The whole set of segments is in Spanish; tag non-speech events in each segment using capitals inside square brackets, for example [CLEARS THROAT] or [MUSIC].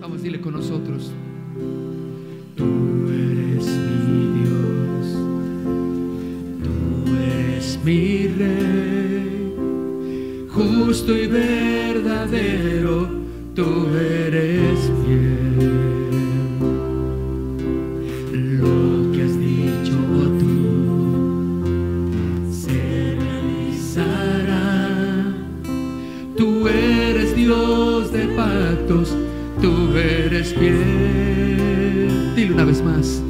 Vamos, dile con nosotros. Tú eres mi Dios, tú eres mi Rey, justo y verdadero, tú eres fiel. Fiel. Dile una vez más.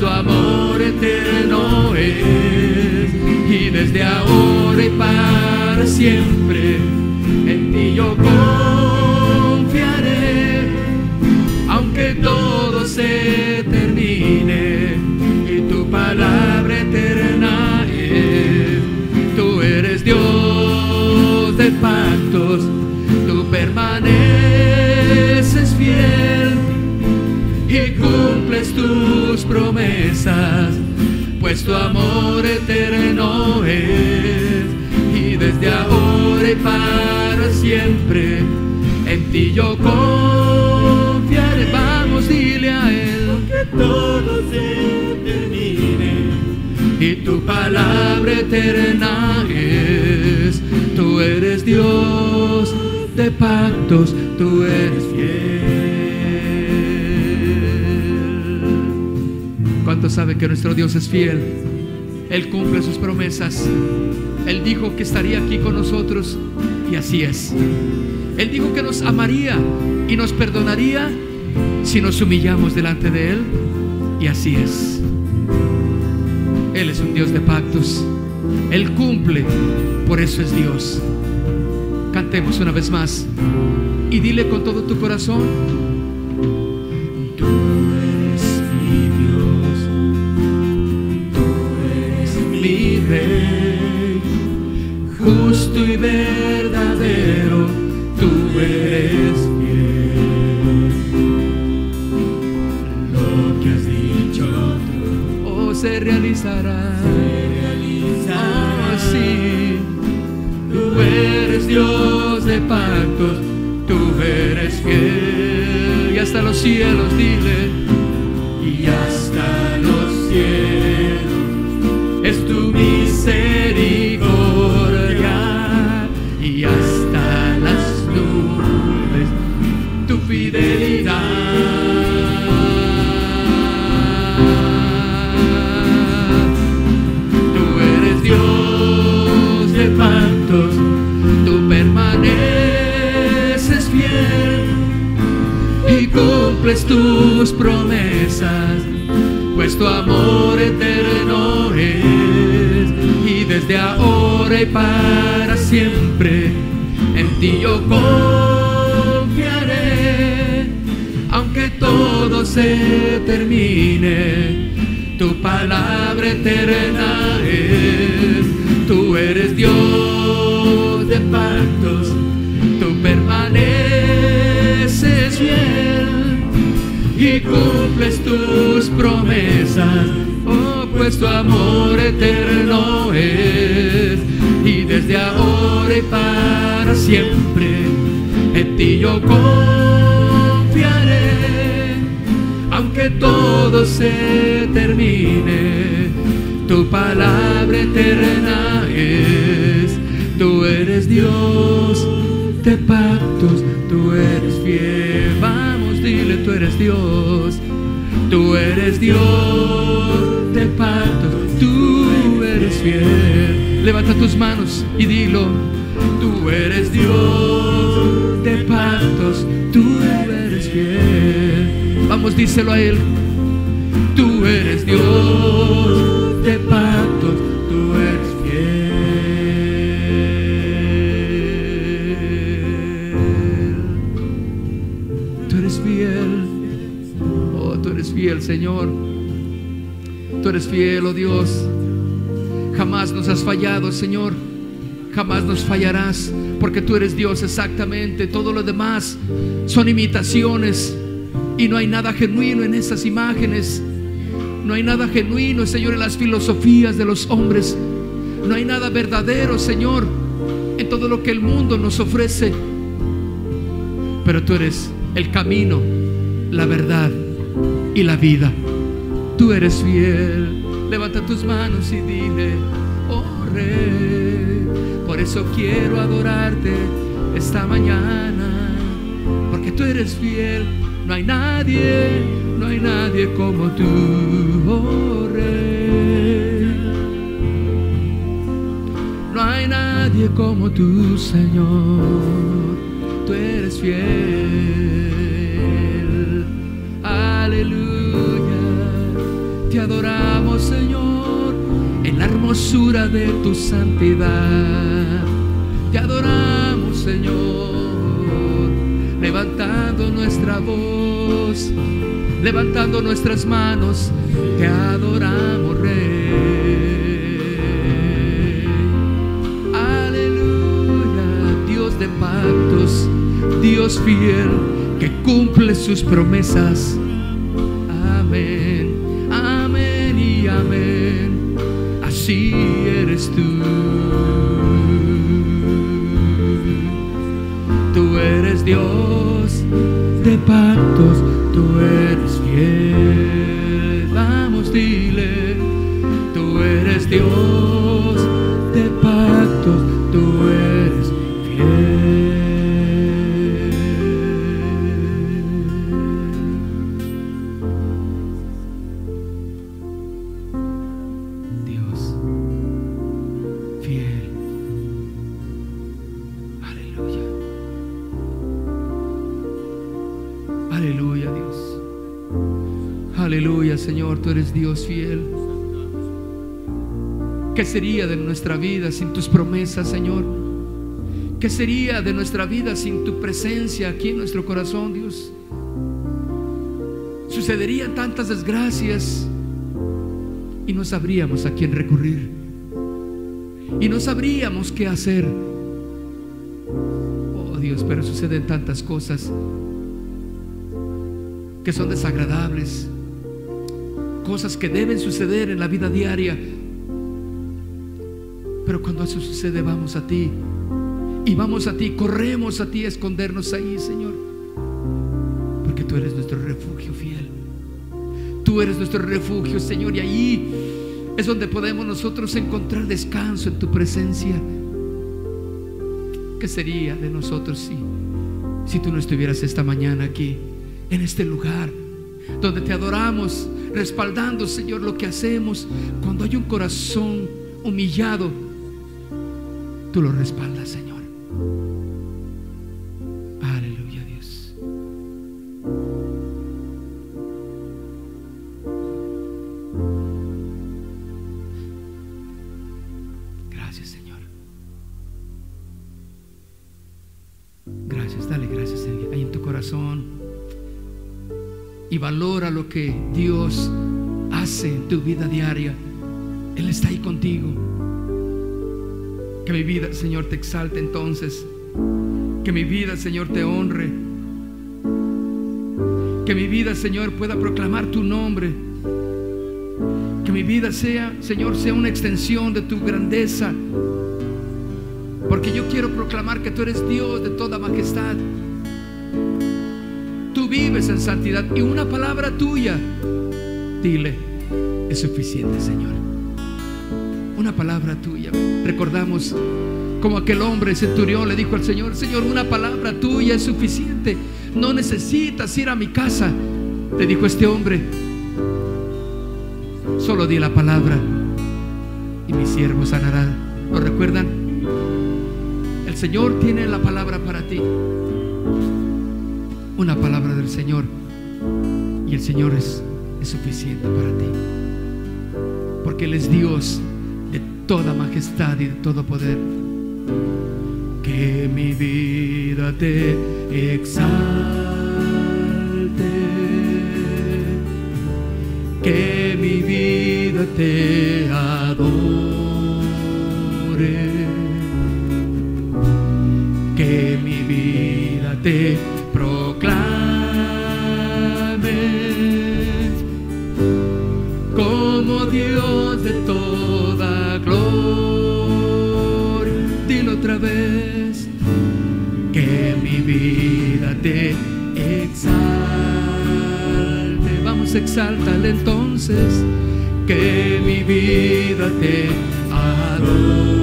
Tu amor eterno es. Y desde ahora y para siempre en ti yo confiaré. Aunque todo se termine y tu palabra eterna es. Tú eres Dios de pactos, tú permaneces fiel y cumples tus promesas, pues tu amor eterno es. Y desde ahora y para siempre en ti yo confiaré. Vamos, dile a Él que todo se termine y tu palabra eterna es. Tú eres Dios de pactos, tú eres ¿Cuántos saben que nuestro Dios es fiel? Él cumple sus promesas. Él dijo que estaría aquí con nosotros y así es. Él dijo que nos amaría y nos perdonaría si nos humillamos delante de Él y así es. Él es un Dios de pactos. Él cumple, por eso es Dios. Cantemos una vez más y dile con todo tu corazón, palabra eterna es, tú eres Dios de pactos, tú permaneces fiel y cumples tus promesas, oh, pues tu amor eterno es, y desde ahora y para siempre en ti yo confiaré, aunque todo se termine, tu palabra eterna es, tú eres Dios de pactos, tú eres fiel. Vamos, dile, tú eres Dios. Tú eres Dios de pactos, tú eres fiel. Levanta tus manos y dilo. Tú eres Dios de pactos, díselo a Él. Tú eres Dios de pactos, tú eres fiel. Tú eres fiel. Oh, tú eres fiel, Señor. Tú eres fiel, oh Dios. Jamás nos has fallado, Señor. Jamás nos fallarás, porque tú eres Dios exactamente. Todo lo demás son imitaciones y no hay nada genuino en esas imágenes. No hay nada genuino, Señor, en las filosofías de los hombres. No hay nada verdadero, Señor, en todo lo que el mundo nos ofrece. Pero tú eres el camino, la verdad y la vida. Tú eres fiel. Levanta tus manos y dile, oh Rey, por eso quiero adorarte esta mañana, porque tú eres fiel. No hay nadie, no hay nadie como tú, oh Rey. No hay nadie como tú, Señor. Tú eres fiel. Aleluya. Te adoramos, Señor, en la hermosura de tu santidad. Te adoramos, Señor, levantando nuestra voz, levantando nuestras manos. Te adoramos, Rey. Aleluya, Dios de pactos, Dios fiel que cumple sus promesas. Nuestra vida sin tus promesas, Señor? ¿Qué sería de nuestra vida sin tu presencia aquí en nuestro corazón, Dios? Sucederían tantas desgracias y no sabríamos a quién recurrir. Y no sabríamos qué hacer. Oh Dios, pero suceden tantas cosas que son desagradables, cosas que deben suceder en la vida diaria. Pero cuando eso sucede, vamos a ti. Y vamos a ti, corremos a ti a escondernos ahí, Señor. Porque tú eres nuestro refugio fiel. Tú eres nuestro refugio, Señor. Y allí es donde podemos nosotros encontrar descanso en tu presencia. ¿Qué sería de nosotros si, si tú no estuvieras esta mañana aquí, en este lugar, donde te adoramos, respaldando, Señor, lo que hacemos? Cuando hay un corazón humillado, tú lo respaldas, Señor. Aleluya, Dios. Gracias, Señor. Gracias, dale gracias Señor, ahí en tu corazón. Y valora lo que Dios hace en tu vida diaria. Él está ahí contigo. Que mi vida, Señor, te exalte entonces. Que mi vida, Señor, te honre. Que mi vida, Señor, pueda proclamar tu nombre. Que mi vida sea, Señor, sea una extensión de tu grandeza. Porque yo quiero proclamar que tú eres Dios de toda majestad. Tú vives en santidad y una palabra tuya, dile, es suficiente, Señor. Una palabra tuya. Recordamos Como aquel hombre centurión le dijo al Señor, Señor, una palabra tuya es suficiente. No necesitas ir a mi casa. Le dijo este hombre, solo di la palabra y mi siervo sanará. ¿Lo recuerdan? El Señor tiene la palabra para ti. Una palabra del Señor. Y el Señor es, es suficiente para ti. Porque Él es Dios toda majestad y de todo poder. Que mi vida te exalte. Que mi vida te adore. Que mi vida te exalte. Vamos, exáltale entonces, que mi vida te adore.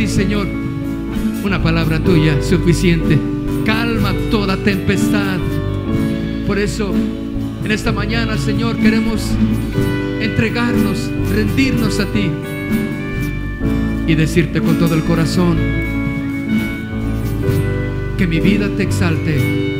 Sí Señor, una palabra tuya suficiente. Calma toda tempestad. Por eso, en esta mañana, Señor, queremos entregarnos, rendirnos a ti y decirte con todo el corazón que mi vida te exalte.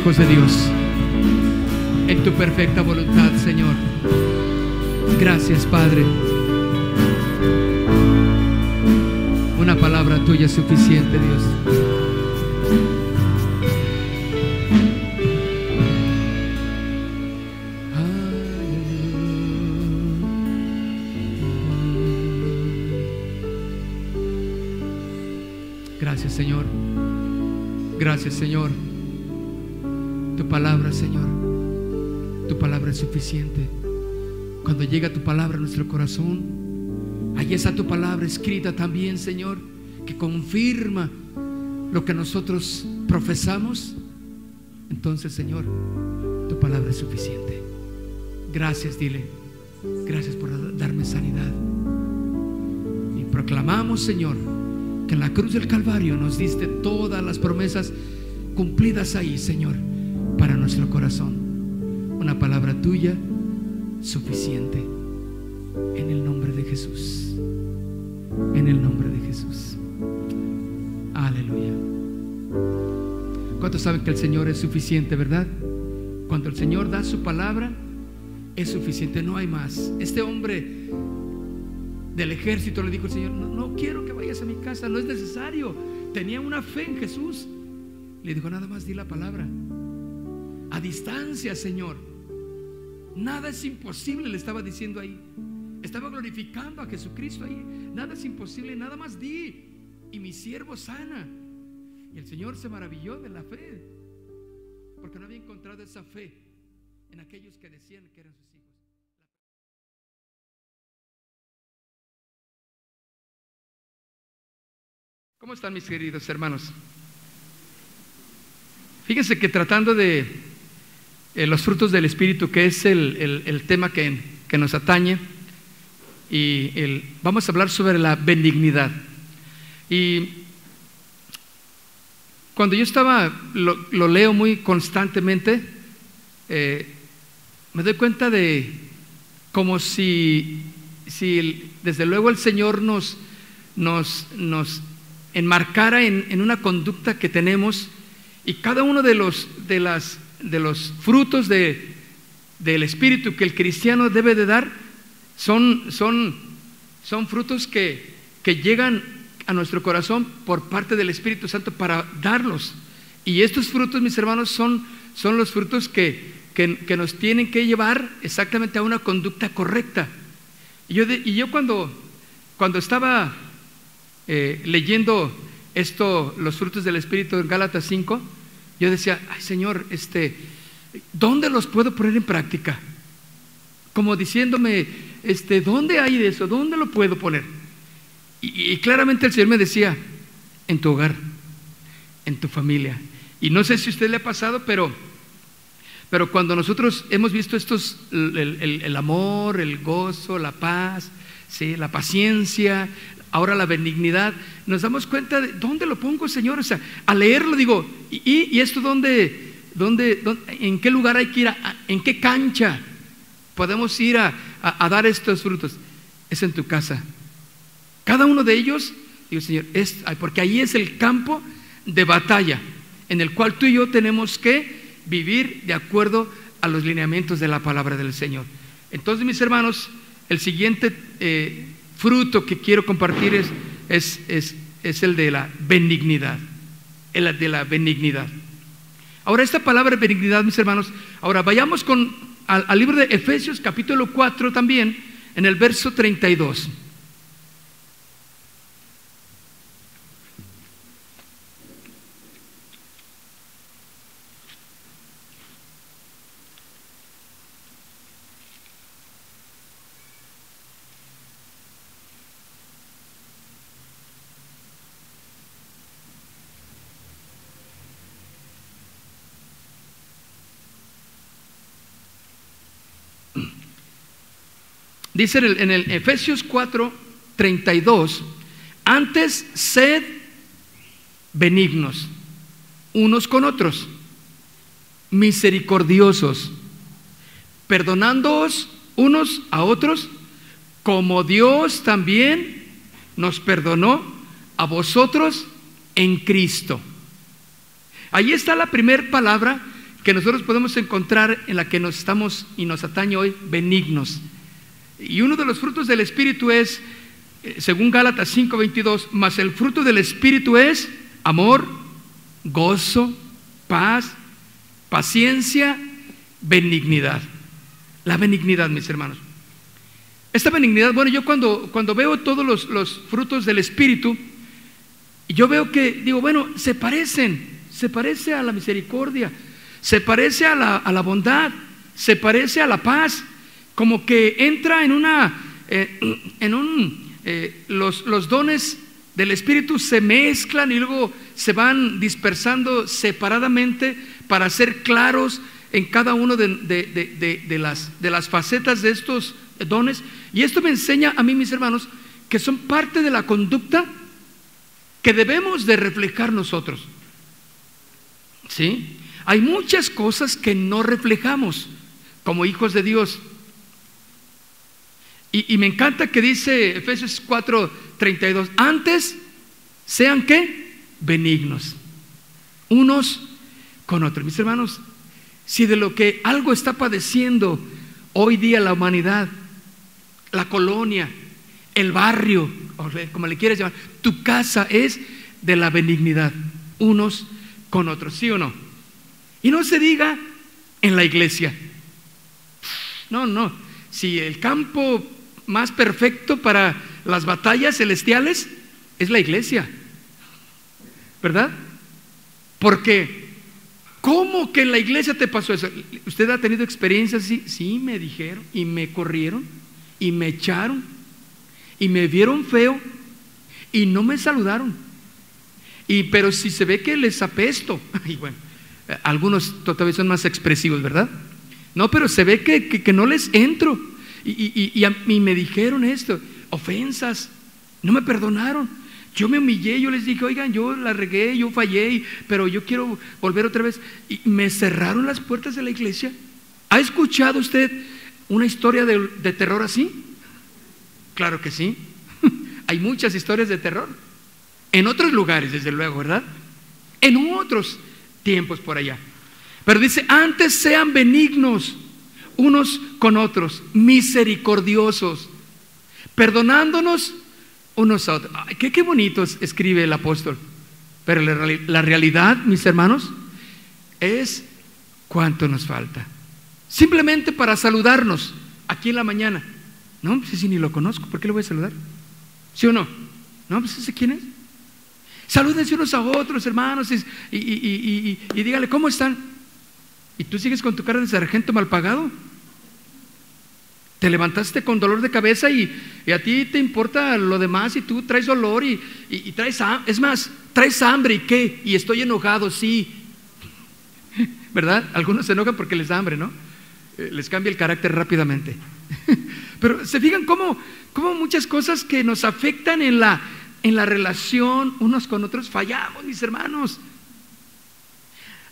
Hijos de Dios. En tu perfecta voluntad, Señor. Gracias, Padre. Una palabra tuya es suficiente, Dios. Gracias, Señor. Gracias, Señor. Palabra, Señor. Tu palabra es suficiente. Cuando llega tu palabra a nuestro corazón, ahí está tu palabra escrita también, Señor, que confirma lo que nosotros profesamos. Entonces, Señor, tu palabra es suficiente. Gracias, dile. Gracias por darme sanidad. Y proclamamos, Señor, que en la cruz del Calvario nos diste todas las promesas cumplidas ahí, Señor, nuestro corazón. Una palabra tuya suficiente. En el nombre de Jesús. En el nombre de Jesús. Aleluya. ¿Cuántos saben que el Señor es suficiente, verdad? Cuando el Señor da su palabra, es suficiente, no hay más. Este hombre del ejército le dijo el Señor, no, no quiero que vayas a mi casa, no es necesario. Tenía una fe en Jesús. Le dijo, nada más di la palabra. A distancia, Señor. Nada es imposible, le estaba diciendo ahí. Estaba glorificando a Jesucristo ahí. Nada es imposible, nada más di. Y mi siervo sana. Y el Señor se maravilló de la fe. Porque no había encontrado esa fe en aquellos que decían que eran sus hijos. ¿Cómo están mis queridos hermanos? Fíjense que tratando de eh, los frutos del Espíritu, que es el, el- tema que, que nos atañe, y el- vamos a hablar sobre la benignidad. Y cuando yo estaba, lo, lo leo muy constantemente, eh, me doy cuenta de como si, si desde luego el Señor nos, nos, nos enmarcara en, en una conducta que tenemos y cada uno de los, de las, de los frutos de, del Espíritu que el cristiano debe de dar son, son, son frutos que, que llegan a nuestro corazón por parte del Espíritu Santo para darlos. Y estos frutos, mis hermanos, son, son los frutos que, que, nos tienen que llevar exactamente a una conducta correcta. Y yo, y yo cuando, cuando estaba eh, leyendo esto, los frutos del Espíritu en Gálatas 5, yo decía, ay Señor, este, ¿dónde los puedo poner en práctica? Como diciéndome, este, ¿dónde hay eso? ¿Dónde lo puedo poner? Y, y claramente el Señor me decía, en tu hogar, en tu familia. Y no sé si a usted le ha pasado, pero, pero cuando nosotros hemos visto estos, el, el- el amor, el gozo, la paz, ¿sí? la paciencia, ahora la benignidad, nos damos cuenta de dónde lo pongo, Señor. O sea, al leerlo digo, ¿y, esto dónde, dónde, en qué lugar hay que ir? ¿En qué cancha podemos ir a, dar estos frutos? Es en tu casa. Cada uno de ellos, digo, Señor, porque ahí es el campo de batalla en el cual tú y yo tenemos que vivir de acuerdo a los lineamientos de la palabra del Señor. Entonces, mis hermanos, el siguiente eh, fruto que quiero compartir es, es, es- es el de la benignidad. El de la benignidad. Ahora, esta palabra benignidad, mis hermanos, ahora vayamos con, al, al libro de Efesios capítulo 4 también, en el verso 32. Dice en el, en el Efesios 4, 32, antes sed benignos unos con otros, misericordiosos, perdonándoos unos a otros, como Dios también nos perdonó a vosotros en Cristo. Ahí está la primera palabra que nosotros podemos encontrar en la que nos estamos y nos atañe hoy, benignos. Y uno de los frutos del Espíritu es, eh, según Gálatas 5:22, mas el fruto del Espíritu es amor, gozo, paz, paciencia, benignidad. La benignidad, mis hermanos. Esta benignidad, bueno, yo cuando, cuando veo todos los, los frutos del Espíritu, yo veo que, digo, bueno, se parecen, se parece a la misericordia, se parece a la, a la bondad, se parece a la paz, como que entra en una, eh, [CLEARS THROAT] en un, eh, los, los dones del Espíritu se mezclan y luego se van dispersando separadamente para ser claros en cada uno de, de- de- de las, de las facetas de estos dones. Y esto me enseña a mí, mis hermanos, que son parte de la conducta que debemos de reflejar nosotros. ¿Sí? Hay muchas cosas que no reflejamos como hijos de Dios. Y, me encanta que dice Efesios 4, 32, antes sean qué? Benignos, unos con otros. Mis hermanos, si de lo que algo está padeciendo hoy día la humanidad, la colonia, el barrio, como le quieras llamar, tu casa es de la benignidad, unos con otros, ¿sí o no? Y no se diga en la iglesia. No, no. Si el campo más perfecto para las batallas celestiales es la iglesia. ¿Verdad? Porque, ¿cómo que en la iglesia te pasó eso? ¿Usted ha tenido experiencias así? Sí, me dijeron, y me corrieron, y me echaron, y me vieron feo, y no me saludaron. Y pero si se ve que les apesto, [LAUGHS] y bueno, algunos todavía son más expresivos, ¿verdad? No, pero se ve que- que no les entro. Y, y- y- a mí me dijeron esto, ofensas, no me perdonaron. Yo me humillé, yo les dije, oigan, yo la regué, yo fallé, pero yo quiero volver otra vez. Y me cerraron las puertas de la iglesia. ¿Ha escuchado usted una historia de, de terror así? Claro que sí. [LAUGHS] Hay muchas historias de terror. En otros lugares, desde luego, ¿verdad? En otros tiempos por allá. Pero dice, antes sean benignos unos con otros, misericordiosos, perdonándonos unos a otros. Ay, qué, qué bonito es- escribe el apóstol. Pero la, reali- la realidad, mis hermanos, es cuánto nos falta. Simplemente para saludarnos aquí en la mañana. No, pues si ni lo conozco, ¿por qué le voy a saludar? ¿Sí o no? No, pues ese quién es. Salúdense unos a otros, hermanos, y- y- y- y dígale, ¿cómo están? ¿Y tú sigues con tu cara de sargento mal pagado? Te levantaste con dolor de cabeza y, a ti te importa lo demás y tú traes dolor y, y- y traes. Es más, traes hambre y qué? Y estoy enojado, sí. [LAUGHS] ¿Verdad? Algunos se enojan porque les da hambre, ¿no? Eh, les cambia el carácter rápidamente. [LAUGHS] Pero se fijan cómo, cómo muchas cosas que nos afectan en la, en la relación unos con otros fallamos, mis hermanos.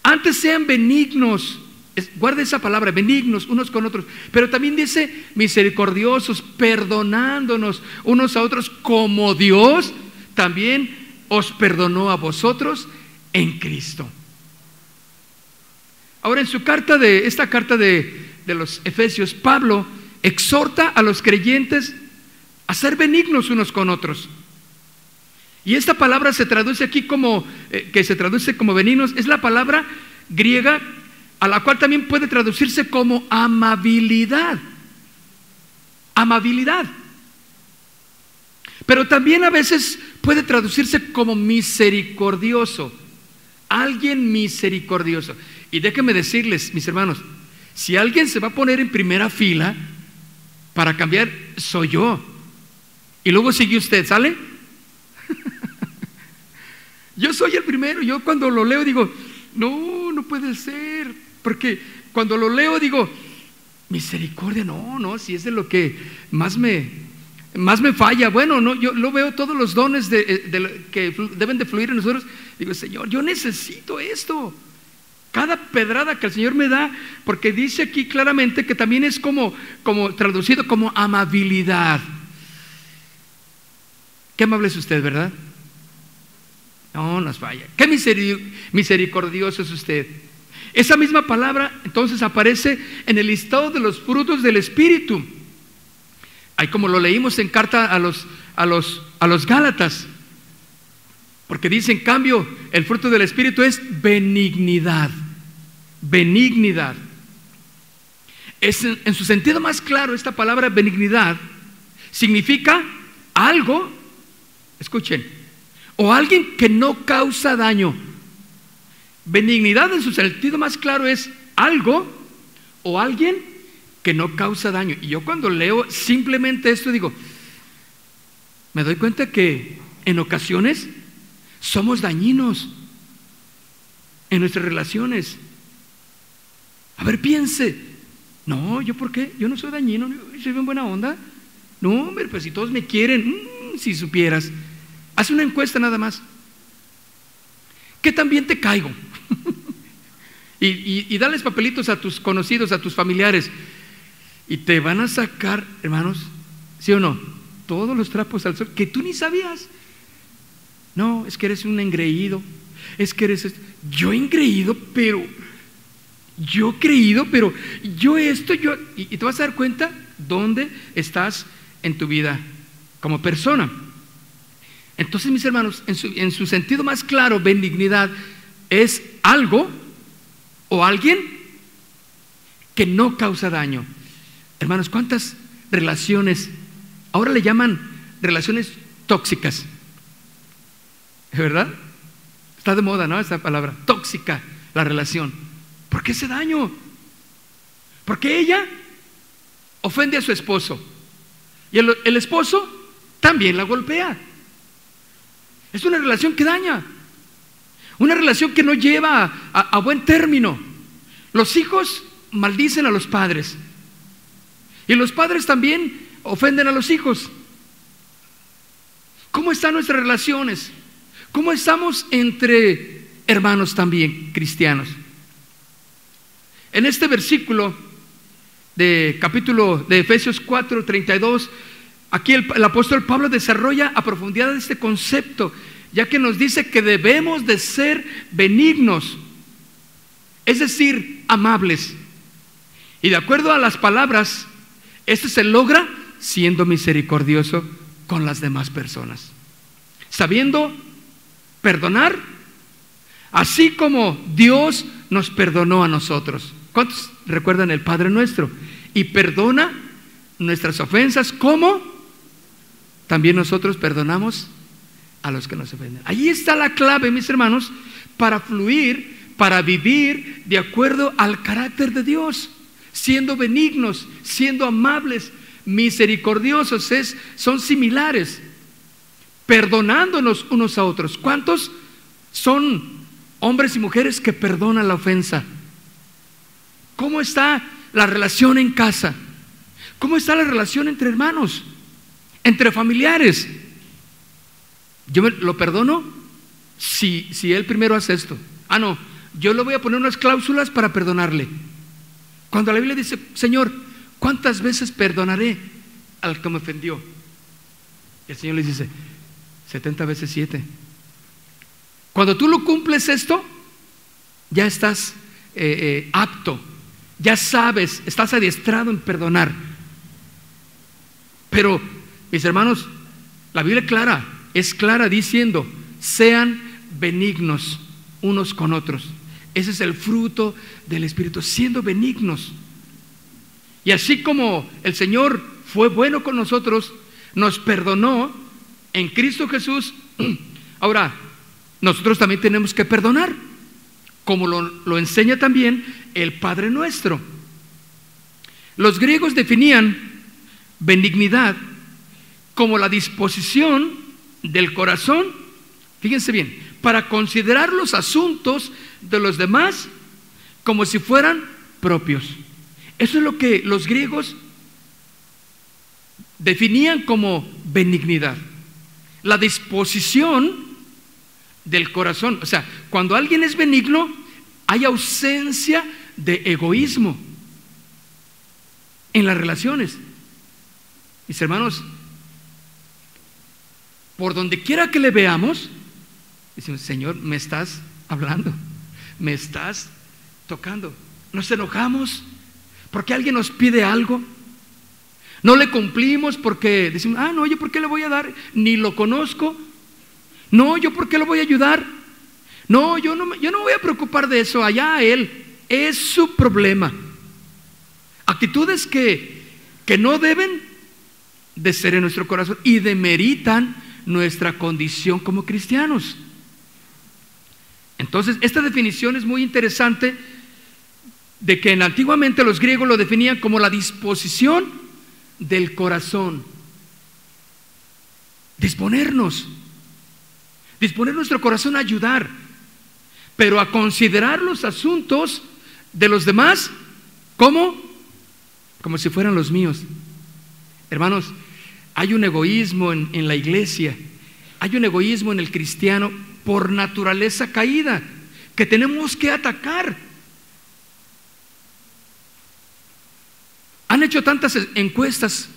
Antes sean benignos, es- guarde esa palabra, benignos unos con otros, pero también dice misericordiosos, perdonándonos unos a otros como Dios también os perdonó a vosotros en Cristo. Ahora en su carta de esta carta de, de los Efesios, Pablo exhorta a los creyentes a ser benignos unos con otros. Y esta palabra se traduce aquí como, eh, que se traduce como benignos, es la palabra griega a la cual también puede traducirse como amabilidad. Amabilidad. Pero también a veces puede traducirse como misericordioso. Alguien misericordioso. Y déjenme decirles, mis hermanos, si alguien se va a poner en primera fila para cambiar, soy yo. Y luego sigue usted, ¿sale? [LAUGHS] Yo soy el primero, yo cuando lo leo digo, no, no puede ser, porque cuando lo leo digo, Misericordia, no, no, si es de lo que más me, más me falla. Bueno, no, yo lo veo todos los dones de, eh, que deben de fluir en nosotros. Digo, Señor, yo necesito esto. Cada pedrada que el Señor me da, porque dice aquí claramente que también es como, como traducido como amabilidad. Qué amable es usted, ¿verdad? No, nos falla. Qué miseri- misericordioso es usted. Esa misma palabra entonces aparece en el listado de los frutos del Espíritu. Ahí como lo leímos en carta a los, a los, a los Gálatas. Porque dice en cambio, el fruto del Espíritu es benignidad. Benignidad. Es en, su sentido más claro, esta palabra benignidad significa algo, escuchen, o alguien que no causa daño. Benignidad en su sentido más claro es algo o alguien que no causa daño. Y yo cuando leo simplemente esto digo, me doy cuenta que en ocasiones somos dañinos en nuestras relaciones. A ver, piense. No, ¿yo por qué? Yo no soy dañino, soy bien buena onda. No, hombre, pues si todos me quieren, mm, si supieras. Haz una encuesta nada más. ¿Qué también te caigo? Y, y, dales papelitos a tus conocidos, a tus familiares. Y te van a sacar, hermanos, ¿sí o no? Todos los trapos al sol que tú ni sabías. No, es que eres un engreído. Es que eres. Yo engreído, pero. Yo creído, pero yo esto, yo. Y, y te vas a dar cuenta dónde estás en tu vida como persona. Entonces, mis hermanos, en su, en su sentido más claro, benignidad es algo o alguien que no causa daño. Hermanos, ¿cuántas relaciones ahora le llaman relaciones tóxicas? ¿Es verdad? Está de moda, ¿no? Esa palabra, tóxica, la relación. ¿Por qué ese daño? Porque ella ofende a su esposo y el, el esposo también la golpea. Es una relación que daña, una relación que no lleva a, buen término. Los hijos maldicen a los padres y los padres también ofenden a los hijos. ¿Cómo están nuestras relaciones? ¿Cómo estamos entre hermanos también cristianos? En este versículo de capítulo de Efesios 4, 32, aquí el, el, apóstol Pablo desarrolla a profundidad este concepto, ya que nos dice que debemos de ser benignos, es decir, amables. Y de acuerdo a las palabras, esto se logra siendo misericordioso con las demás personas, sabiendo perdonar, así como Dios nos perdonó a nosotros. ¿Cuántos recuerdan el Padre nuestro? Y perdona nuestras ofensas como también nosotros perdonamos a los que nos ofenden. Ahí está la clave, mis hermanos, para fluir, para vivir de acuerdo al carácter de Dios, siendo benignos, siendo amables, misericordiosos, es, son similares, perdonándonos unos a otros. ¿Cuántos son hombres y mujeres que perdonan la ofensa? ¿Cómo está la relación en casa? ¿Cómo está la relación entre hermanos? Entre familiares. Yo me, lo perdono si, si él primero hace esto. Ah, no, yo le voy a poner unas cláusulas para perdonarle. Cuando la Biblia dice, Señor, ¿cuántas veces perdonaré al que me ofendió? Y el Señor le dice, 70 veces 7. Cuando tú lo cumples esto, ya estás eh, eh, apto, ya sabes, estás adiestrado en perdonar. Pero, mis hermanos, la Biblia clara, es clara diciendo, sean benignos unos con otros. Ese es el fruto del Espíritu, siendo benignos. Y así como el Señor fue bueno con nosotros, nos perdonó en Cristo Jesús, [CLEARS THROAT] ahora nosotros también tenemos que perdonar, como lo, lo enseña también el Padre nuestro. Los griegos definían benignidad como la disposición del corazón, fíjense bien, para considerar los asuntos de los demás como si fueran propios. Eso es lo que los griegos definían como benignidad. La disposición del corazón. O sea, cuando alguien es benigno, hay ausencia de egoísmo en las relaciones. Mis hermanos, por donde quiera que le veamos, decimos, Señor, me estás hablando, me estás tocando. Nos enojamos porque alguien nos pide algo. No le cumplimos porque decimos, ah, no, yo por qué le voy a dar, ni lo conozco. No, yo por qué lo voy a ayudar. No, yo no, yo no voy a preocupar de eso, allá a él. Es su problema. Actitudes que, que no deben de ser en nuestro corazón y demeritan nuestra condición como cristianos. Entonces, esta definición es muy interesante de que en- antiguamente los griegos lo definían como la disposición del corazón. Disponernos, disponer nuestro corazón a ayudar, pero a considerar los asuntos de los demás como como si fueran los míos. Hermanos, hay un egoísmo en, en la iglesia, hay un egoísmo en el cristiano por naturaleza caída que tenemos que atacar. Han hecho tantas encuestas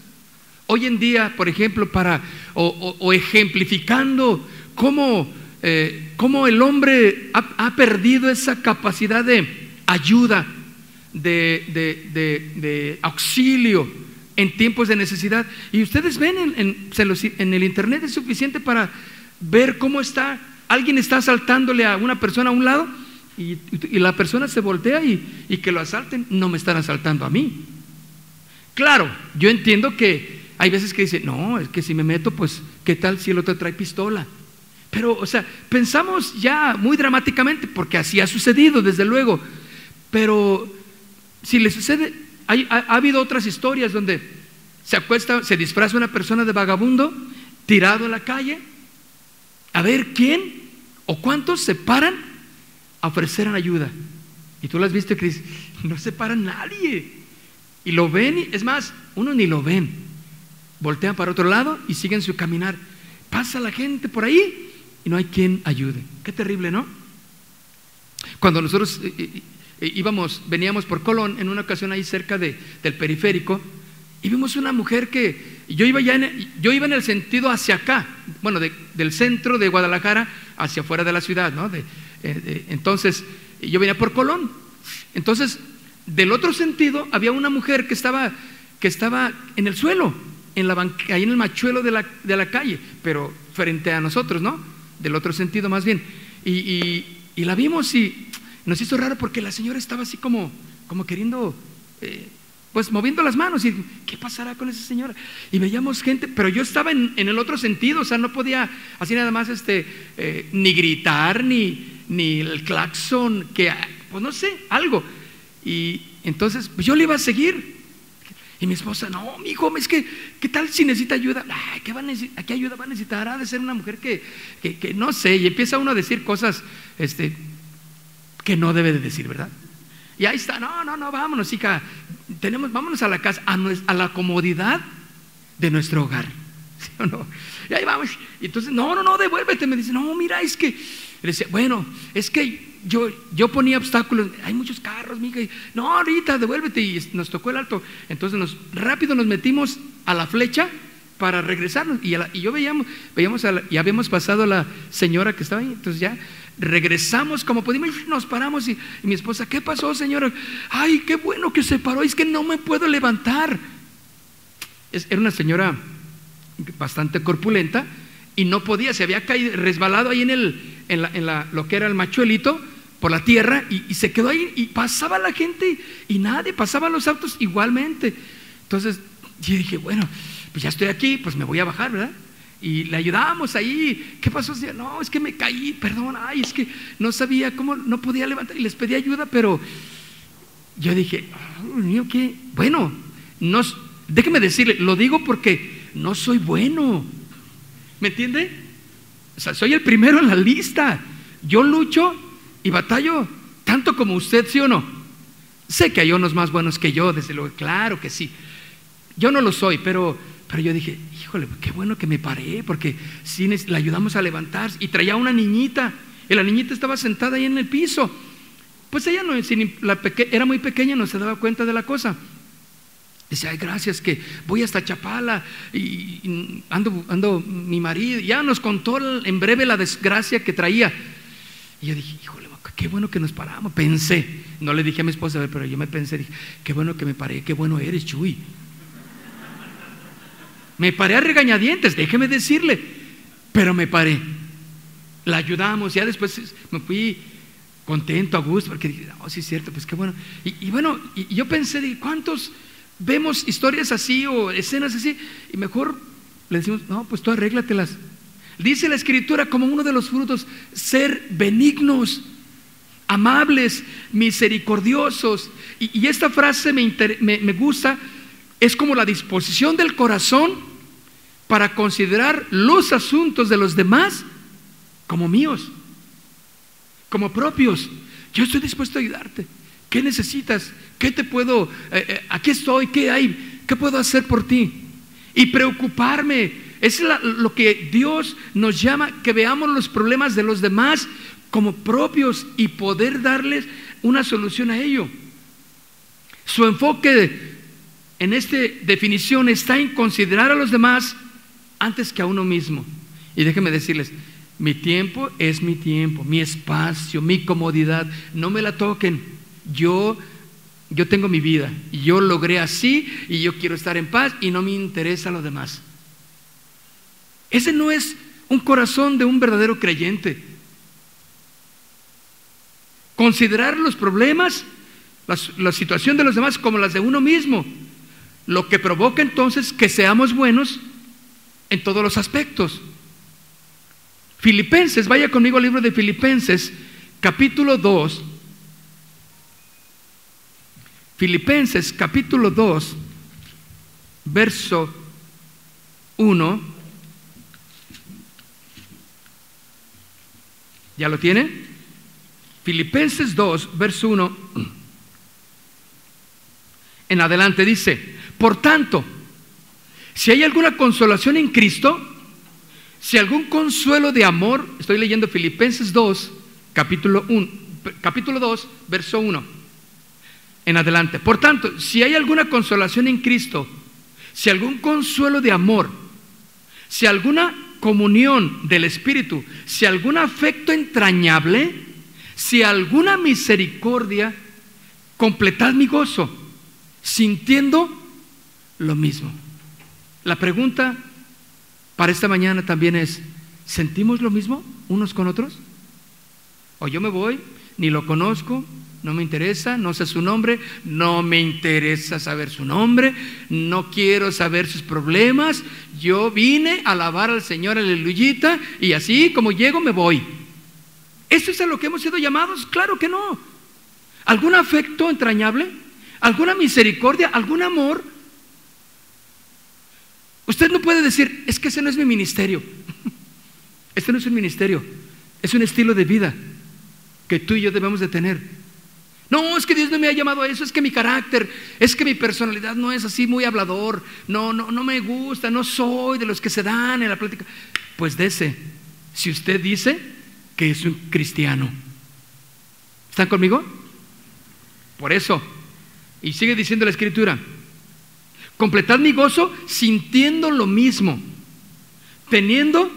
hoy en día, por ejemplo, para o, ejemplificando cómo, eh, cómo el hombre ha, perdido esa capacidad de ayuda, de- de- de auxilio en tiempos de necesidad. Y ustedes ven en, el internet es suficiente para ver cómo está. Alguien está asaltándole a una persona a un lado y, la persona se voltea y que lo asalten. No me están asaltando a mí. Claro, yo entiendo que hay veces que dicen, no, es que si me meto, pues, ¿qué tal si el otro trae pistola? Pero, o sea, pensamos ya muy dramáticamente, porque así ha sucedido, desde luego. Pero si le sucede, ha, ha habido otras historias donde se acuesta, se disfraza una persona de vagabundo, tirado en la calle, a ver quién o cuántos se paran a ofrecer ayuda. Y tú lo has visto, Cris, [LAUGHS] no se para nadie. Y lo ven, y, es más, uno ni lo ven. Voltean para otro lado y siguen su caminar. Pasa la gente por ahí y no hay quien ayude. Qué terrible, ¿no? Cuando nosotros eh, eh, íbamos, veníamos por Colón en una ocasión ahí cerca de- del periférico y vimos una mujer que yo iba ya en, yo iba en el sentido hacia acá, bueno, de- del centro de Guadalajara hacia afuera de la ciudad, ¿no? Eh, de- entonces yo venía por Colón. Entonces, del otro sentido había una mujer que estaba que estaba en el suelo, en la ahí en el machuelo de la, de la calle, pero frente a nosotros, ¿no? Del otro sentido más bien. Y la vimos y nos hizo raro porque la señora estaba así como, como queriendo, eh, pues moviendo las manos y ¿qué pasará con esa señora? Y veíamos gente, pero yo estaba en, en el otro sentido, o sea, no podía así nada más este, eh, ni gritar, ni, ni el claxon, que, pues no sé, algo. Y entonces, pues yo le iba a seguir. Y mi esposa, no, mi hijo, es que, ¿qué tal si necesita ayuda? Ay, ¿qué, va a necesitar? ¿Qué ayuda va a necesitar? De ser una mujer que, que, que no sé, y empieza uno a decir cosas este, que no debe de decir, ¿verdad? Y ahí está, no, no, no, vámonos, hija, tenemos, vámonos a la casa, a, nues- a la comodidad de nuestro hogar, [LAUGHS] ¿sí o no? Y ahí vamos, y entonces, no, no, no, devuélvete, me dice, no, mira, es que, le decía, bueno, es que yo, yo ponía obstáculos, hay muchos carros, mija, no, ahorita, devuélvete, y nos tocó el alto, entonces nos, rápido nos metimos a la flecha para regresarnos, y, a la- y yo veíamos, veíamos a la- y habíamos pasado a la señora que estaba ahí, entonces ya regresamos como pudimos, nos paramos, y, y mi esposa, ¿qué pasó, señora? Ay, qué bueno que se paró, es que no me puedo levantar. Es- era una señora bastante corpulenta y no podía, se había caído, resbalado ahí en, el, en, la, en la- lo que era el machuelito por la tierra y, y se quedó ahí y pasaba la gente y, nadie, pasaban los autos igualmente. Entonces yo dije, bueno, pues ya estoy aquí, pues me voy a bajar, ¿verdad? Y le ayudábamos ahí. ¿Qué pasó? No, es que me caí, perdón, ay, es que no sabía cómo, no podía levantar y les pedí ayuda, pero yo dije, "Oh, mío, ¿qué? Bueno, no, déjeme decirle, lo digo porque no soy bueno. ¿Me entiende? O sea, soy el primero en la lista. Yo lucho y batallo tanto como usted, ¿sí o no? Sé que hay unos más buenos que yo, desde luego, claro que sí. Yo no lo soy, pero, pero yo dije, híjole, qué bueno que me paré, porque sí la ayudamos a levantarse. Y traía una niñita, y la niñita estaba sentada ahí en el piso. Pues ella no, la era muy pequeña, no se daba cuenta de la cosa. Dice, ay, gracias, que voy hasta Chapala y, ando, ando mi marido. Ya nos contó en breve la desgracia que traía. Y yo dije, híjole, qué bueno que nos paramos. Pensé, no le dije a mi esposa, pero yo me pensé, dije, qué bueno que me paré, qué bueno eres, Chuy. Me paré a regañadientes, déjeme decirle, pero me paré. La ayudamos, ya después me fui contento, a gusto, porque dije, oh, sí es cierto, pues qué bueno. Y, bueno, y, yo pensé, ¿cuántos vemos historias así o escenas así? Y mejor le decimos, no, pues tú arréglatelas. Dice la escritura como uno de los frutos, ser benignos, amables, misericordiosos. Y, esta frase me, me- me gusta, es como la disposición del corazón para considerar los asuntos de los demás como míos, como propios. Yo estoy dispuesto a ayudarte. ¿Qué necesitas? ¿Qué te puedo? eh, eh, aquí estoy. ¿Qué hay? ¿Qué puedo hacer por ti? Y preocuparme. Es lo que Dios nos llama, que veamos los problemas de los demás como propios y poder darles una solución a ello. Su enfoque en esta definición está en considerar a los demás antes que a uno mismo. Y déjenme decirles, mi tiempo es mi tiempo, mi espacio, mi comodidad, no me la toquen. Yo yo tengo mi vida yo logré así y yo quiero estar en paz y no me interesa lo demás. Ese no es un corazón de un verdadero creyente. Considerar los problemas, las- la situación de los demás como las de uno mismo, lo que provoca entonces que seamos buenos en todos los aspectos. Filipenses, vaya conmigo al libro de Filipenses, capítulo 2. Filipenses, capítulo 2, verso 1. ¿Ya lo tiene? Filipenses 2, verso 1. En adelante dice, por tanto, si hay alguna consolación en Cristo, si algún consuelo de amor, estoy leyendo Filipenses 2, capítulo 1, capítulo 2, verso 1. En adelante. Por tanto, si hay alguna consolación en Cristo, si algún consuelo de amor, si alguna comunión del Espíritu, si algún afecto entrañable, si alguna misericordia, completad mi gozo, sintiendo lo mismo. La pregunta para esta mañana también es, ¿sentimos lo mismo unos con otros? O yo me voy, ni lo conozco, no me interesa, no sé su nombre, no me interesa saber su nombre, no quiero saber sus problemas, yo vine a alabar al Señor, aleluyita, y así como llego me voy. ¿Esto es a lo que hemos sido llamados? Claro que no. ¿Algún afecto entrañable? ¿Alguna misericordia? ¿Algún amor? Usted no puede decir, es que ese no es mi ministerio. [LAUGHS] Este no es un ministerio, es un estilo de vida que tú y yo debemos de tener. No, es que Dios no me ha llamado a eso, es que mi carácter, es que mi personalidad no es así muy hablador, no, no, no me gusta, no soy de los que se dan en la plática. Pues dese, si usted dice que es un cristiano. ¿Están conmigo? Por eso, y sigue diciendo la escritura, completad mi gozo sintiendo lo mismo, teniendo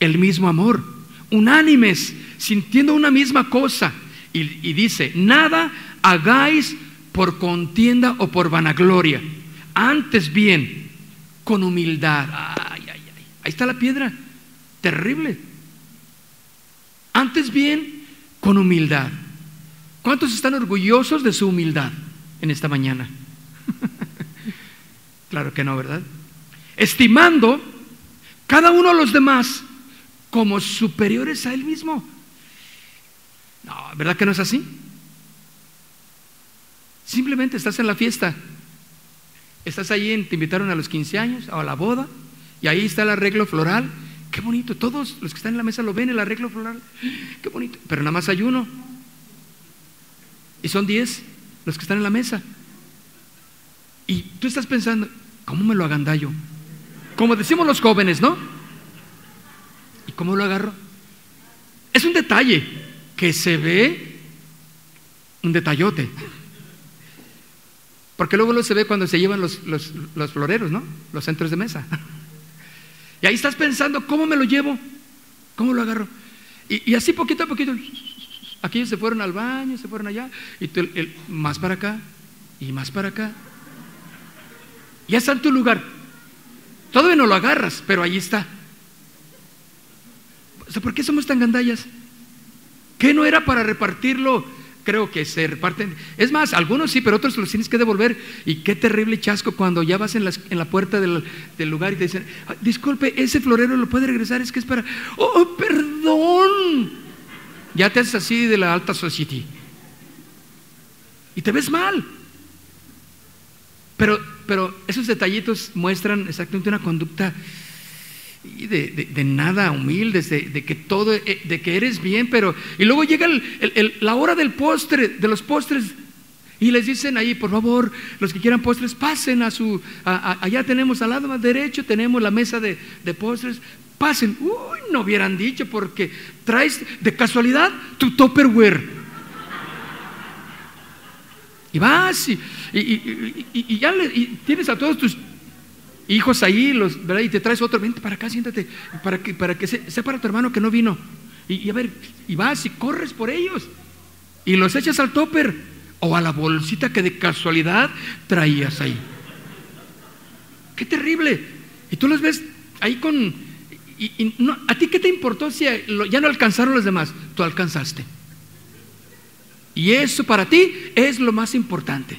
el mismo amor, unánimes, sintiendo una misma cosa. Y, y dice, nada hagáis por contienda o por vanagloria, antes bien, con humildad. Ay, ay, ay. Ahí está la piedra, terrible. Antes bien, con humildad. ¿Cuántos están orgullosos de su humildad en esta mañana? Claro que no, ¿verdad? Estimando cada uno a los demás como superiores a él mismo. No, ¿verdad que no es así? Simplemente estás en la fiesta. Estás en- te invitaron a los 15 años o a la boda, y ahí está el arreglo floral. Qué bonito, todos los que están en la mesa lo ven, el arreglo floral. Qué bonito, pero nada más hay uno. Y son 10. los que están en la mesa. Y tú estás pensando, ¿cómo me lo agandallo? Como decimos los jóvenes, ¿no? ¿Y cómo lo agarro? Es un detalle que se ve un detallote. Porque luego lo se ve cuando se llevan los, los, floreros, ¿no? Los centros de mesa. [LAUGHS] Y ahí estás pensando, ¿cómo me lo llevo? ¿Cómo lo agarro? Y, así poquito a poquito, aquellos se fueron al baño, se fueron allá, y tú, más para acá, y más para acá. Ya está en tu lugar. Todavía no lo agarras, pero ahí está. O sea, ¿por qué somos tan gandallas? ¿Qué no era para repartirlo? Creo que se reparten. Es más, algunos sí, pero otros los tienes que devolver. Y qué terrible chasco cuando ya vas en, las- en la puerta del, del lugar y te dicen, "Ah, disculpe, ese florero lo puede regresar, es que es para... Oh, perdón. Ya te haces así de la alta society. Y te ves mal. Pero, pero esos detallitos muestran exactamente una conducta de, nada humildes, de, que todo, eh, de que eres bien, pero y luego llega la hora del postre, de los postres, y les dicen ahí, por favor, los que quieran postres, pasen a su, allá tenemos al lado más derecho, tenemos la mesa de, de postres, pasen. Uy, no hubieran dicho porque traes de casualidad tu Tupperware. Y vas y, y- y- y- y ya le- tienes a todos tus hijos ahí, los, ¿verdad? y te traes otro, vente para acá, siéntate, para que, para que se- sea para tu hermano que no vino. Y, a ver, y vas y corres por ellos, y los echas al topper o a la bolsita que de casualidad traías ahí. Qué terrible. Y tú los ves ahí con... y- no- ¿A ti qué te importó si ya no alcanzaron los demás? Tú alcanzaste. Y eso para ti es lo más importante.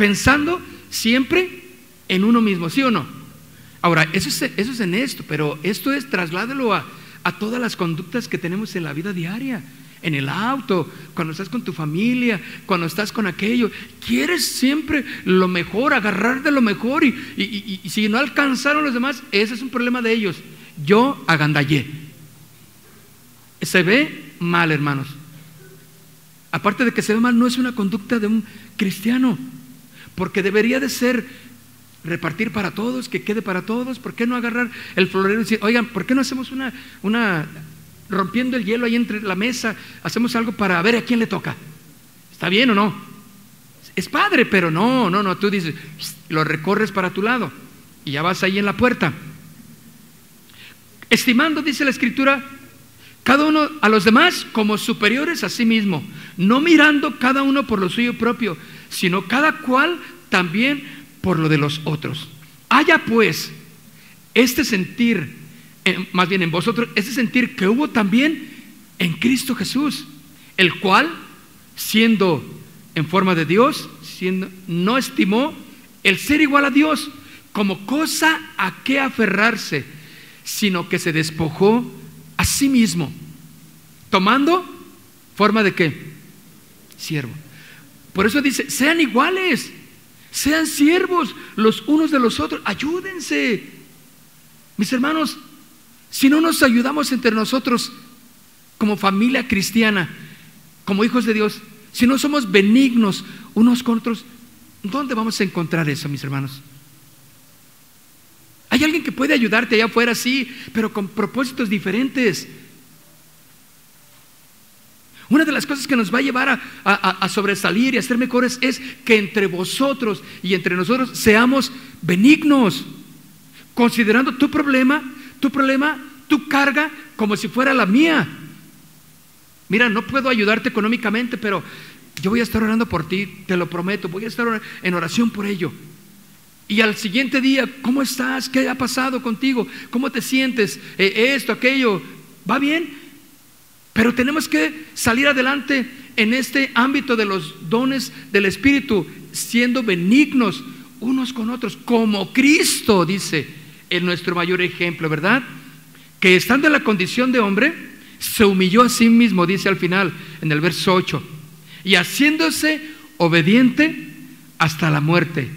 Pensando siempre en uno mismo, ¿sí o no? Ahora, eso es, en esto, pero esto es trasládalo a, a todas las conductas que tenemos en la vida diaria, en el auto, cuando estás con tu familia, cuando estás con aquello. Quieres siempre lo mejor, agarrar de lo mejor y, y- y- y si no alcanzaron los demás, ese es un problema de ellos. Yo agandallé. Se ve mal, hermanos. Aparte de que se ve mal, no es una conducta de un cristiano, porque debería de ser repartir para todos, que quede para todos. ¿Por qué no agarrar el florero y decir, oigan, ¿por qué no hacemos una, una rompiendo el hielo ahí entre la mesa, hacemos algo para ver a quién le toca? ¿Está bien o no? Es padre, pero no, no, no, tú dices, lo recorres para tu lado y ya vas ahí en la puerta. Estimando, dice la escritura, cada uno a los demás como superiores a sí mismo, no mirando cada uno por lo suyo propio, sino cada cual también por lo de los otros. Haya pues este sentir, más bien en vosotros, este sentir que hubo también en Cristo Jesús, el cual, siendo en forma de Dios, siendo, no estimó el ser igual a Dios como cosa a que aferrarse, sino que se despojó a sí mismo, tomando forma de qué? Siervo. Por eso dice, sean iguales, sean siervos los unos de los otros, ayúdense. Mis hermanos, si no nos ayudamos entre nosotros como familia cristiana, como hijos de Dios, si no somos benignos unos con otros, ¿dónde vamos a encontrar eso, mis hermanos? Hay alguien que puede ayudarte allá afuera, sí, pero con propósitos diferentes. Una de las cosas que nos va a llevar a, a- a sobresalir y a ser mejores es que entre vosotros y entre nosotros seamos benignos, considerando tu problema, tu problema, tu carga como si fuera la mía. Mira, no puedo ayudarte económicamente, pero yo voy a estar orando por ti, te lo prometo, voy a estar en oración por ello. Y al siguiente día, ¿cómo estás? ¿Qué ha pasado contigo? ¿Cómo te sientes? Eh, esto, aquello, ¿va bien? Pero tenemos que salir adelante en este ámbito de los dones del Espíritu, siendo benignos unos con otros, como Cristo dice en nuestro mayor ejemplo, ¿verdad? Que estando en la condición de hombre, se humilló a sí mismo, dice al final, en el verso 8, y haciéndose obediente hasta la muerte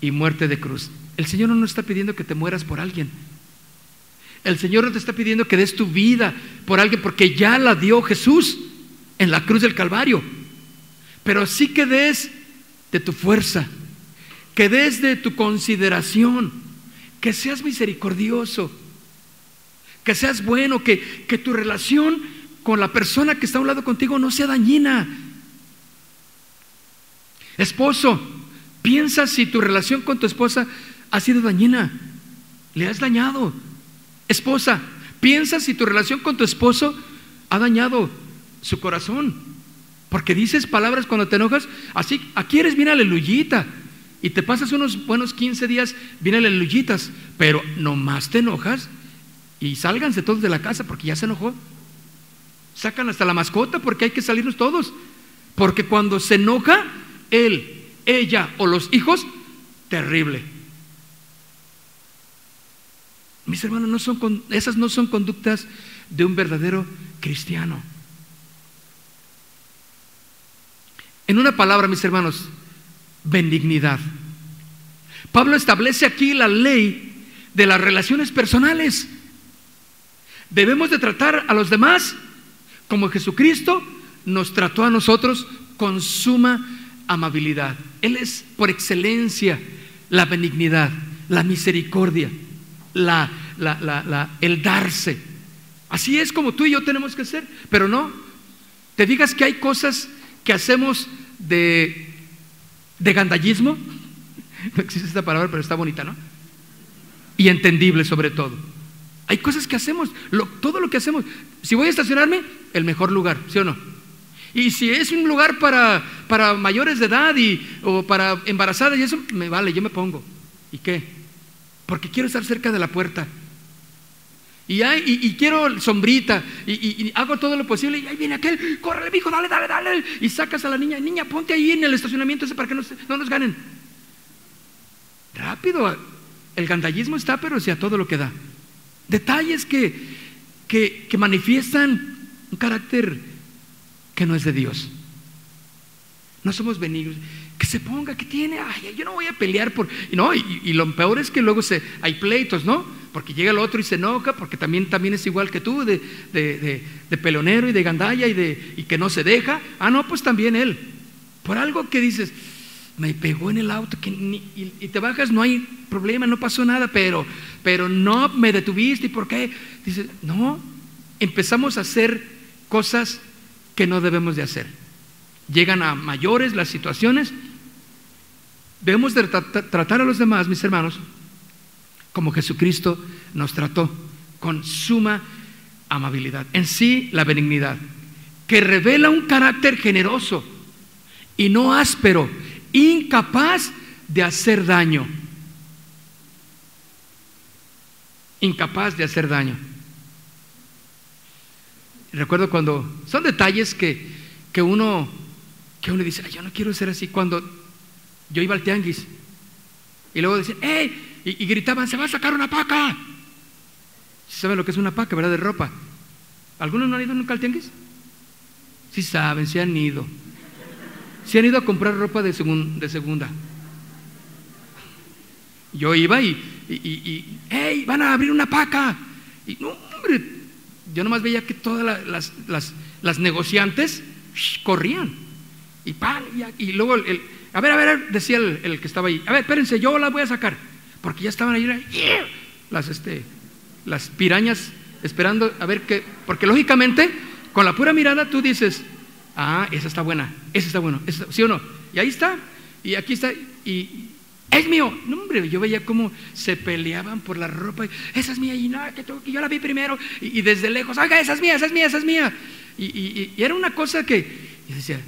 y muerte de cruz. El Señor no nos está pidiendo que te mueras por alguien. El Señor no te está pidiendo que des tu vida por alguien porque ya la dio Jesús en la cruz del Calvario. Pero sí que des de tu fuerza, que des de tu consideración, que seas misericordioso, que seas bueno, que, que tu relación con la persona que está a un lado contigo no sea dañina. Esposo, piensa si tu relación con tu esposa ha sido dañina, le has dañado. Esposa, piensa si tu relación con tu esposo ha dañado su corazón. Porque dices palabras cuando te enojas, así, aquí eres bien aleluyita. Y te pasas unos buenos 15 días bien aleluyitas, pero nomás te enojas y sálganse todos de la casa porque ya se enojó. Sacan hasta la mascota porque hay que salirnos todos. Porque cuando se enoja, él, ella o los hijos, terrible. Mis hermanos, no son, esas no son conductas de un verdadero cristiano. En una palabra, mis hermanos, benignidad. Pablo establece aquí la ley de las relaciones personales. Debemos de tratar a los demás como Jesucristo nos trató a nosotros con suma amabilidad. Él es por excelencia la benignidad, la misericordia, la, el darse. Así es como tú y yo tenemos que ser, pero no, te digas que hay cosas que hacemos de, de gandallismo, [LAUGHS] no existe esta palabra, pero está bonita, ¿no? Y entendible sobre todo. Hay cosas que hacemos, todo lo que hacemos. Si voy a estacionarme, el mejor lugar, ¿sí o no? Y si es un lugar para, para mayores de edad y, o para embarazadas y eso, me vale, yo me pongo. ¿Y qué? Porque quiero estar cerca de la puerta. Y, quiero sombrita y, hago todo lo posible y ahí viene aquel, córrele hijo, dale, dale, dale. Y sacas a la niña, niña, ponte ahí en el estacionamiento ese para que no, no nos ganen. Rápido, el gandallismo está, pero si a todo lo que da. Detalles que, que, que manifiestan un carácter que no es de Dios. No somos benignos. Que se ponga, que tiene, ay, yo no voy a pelear por. Y, no, y, lo peor es que luego se, hay pleitos, ¿no? Porque llega el otro y se enoja, porque también, también es igual que tú, de, de, de, pelonero y de gandalla y, de, y que no se deja. Ah, no, pues también él. Por algo que dices, me pegó en el auto que y, te bajas, no hay problema, no pasó nada, pero, pero no me detuviste. ¿Y por qué? Dices, no, empezamos a hacer cosas que no debemos de hacer. Llegan a mayores las situaciones. Debemos de tratar a los demás, mis hermanos, como Jesucristo nos trató, con suma amabilidad. En sí, la benignidad, que revela un carácter generoso y no áspero, incapaz de hacer daño. Incapaz de hacer daño. Recuerdo cuando son detalles que, que uno que uno dice, yo no quiero ser así. Cuando yo iba al tianguis y luego decían, ¡hey! Y, gritaban, se va a sacar una paca. ¿Saben lo que es una paca, verdad? De ropa. ¿Algunos no han ido nunca al tianguis? Sí saben, se han ido. Se han ido a comprar ropa de, segunda. Yo iba y, y, y, ¡hey! Van a abrir una paca. Y no, hombre, yo nomás veía que todas las, las, negociantes corrían. Y, pan, y, luego, el, a ver, a ver, decía el, que estaba ahí, a ver, espérense, yo las voy a sacar. Porque ya estaban ahí las, este, las pirañas esperando a ver qué. Porque lógicamente, con la pura mirada tú dices, ah, esa está buena, esa está bueno, ¿sí o no? Y ahí está, y aquí está, y, es mío. No, hombre, yo veía cómo se peleaban por la ropa. Esa es mía, y no, que, yo la vi primero. Y, desde lejos, oiga, esa es mía, esa es mía, esa es mía. Y, era una cosa que, y decía,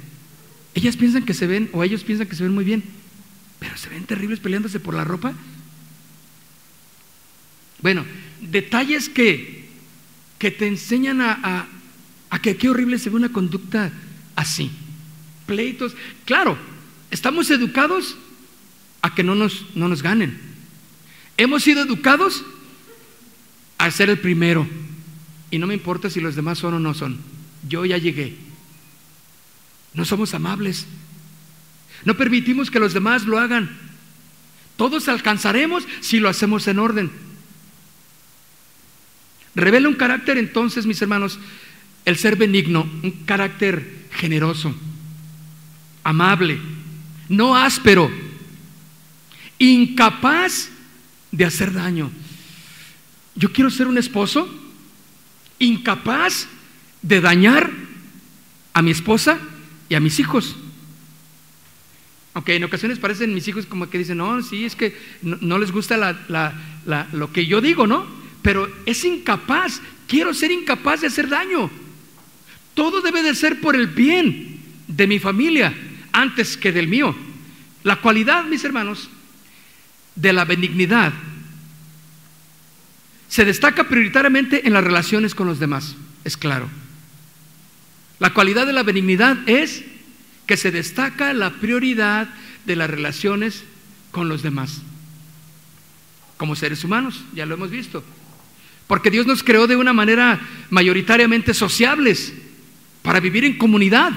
ellas piensan que se ven, o ellos piensan que se ven muy bien, pero se ven terribles peleándose por la ropa. Bueno, detalles que, que te enseñan a, a, que qué horrible se ve una conducta así. Pleitos. Claro, estamos educados a que no nos, no nos ganen. Hemos sido educados a ser el primero. Y no me importa si los demás son o no son. Yo ya llegué. No somos amables. No permitimos que los demás lo hagan. Todos alcanzaremos si lo hacemos en orden. Revela un carácter entonces, mis hermanos, el ser benigno, un carácter generoso. amable, no áspero, incapaz de hacer daño. Yo quiero ser un esposo incapaz de dañar a mi esposa y a mis hijos. Aunque en ocasiones parecen mis hijos como que dicen, no, sí, es que no, les gusta la- la- la- lo que yo digo, ¿no? Pero es incapaz, quiero ser incapaz de hacer daño. Todo debe de ser por el bien de mi familia antes que del mío. La cualidad, mis hermanos, de la benignidad se destaca prioritariamente en las relaciones con los demás, es claro. La cualidad de la benignidad es que se destaca la prioridad de las relaciones con los demás. Como seres humanos, ya lo hemos visto. Porque Dios nos creó de una manera mayoritariamente sociables, para vivir en comunidad,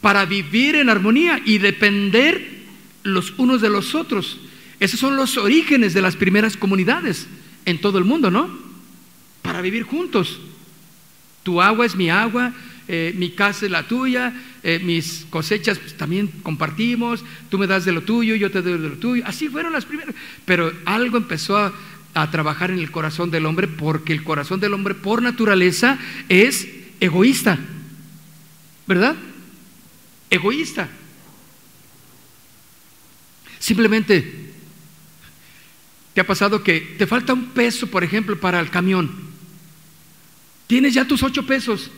para vivir en armonía y depender los unos de los otros. Esos son los orígenes de las primeras comunidades en todo el mundo, ¿no? Para vivir juntos. Tu agua es mi agua, eh, mi casa es la tuya, eh, mis cosechas pues, también compartimos, tú me das de lo tuyo, yo te doy de lo tuyo. Así fueron las primeras. Pero algo empezó a, a trabajar en el corazón del hombre porque el corazón del hombre por naturaleza es egoísta, ¿verdad? Egoísta. Simplemente, ¿te ha pasado que te falta un peso, por ejemplo, para el camión? Tienes ya tus ocho pesos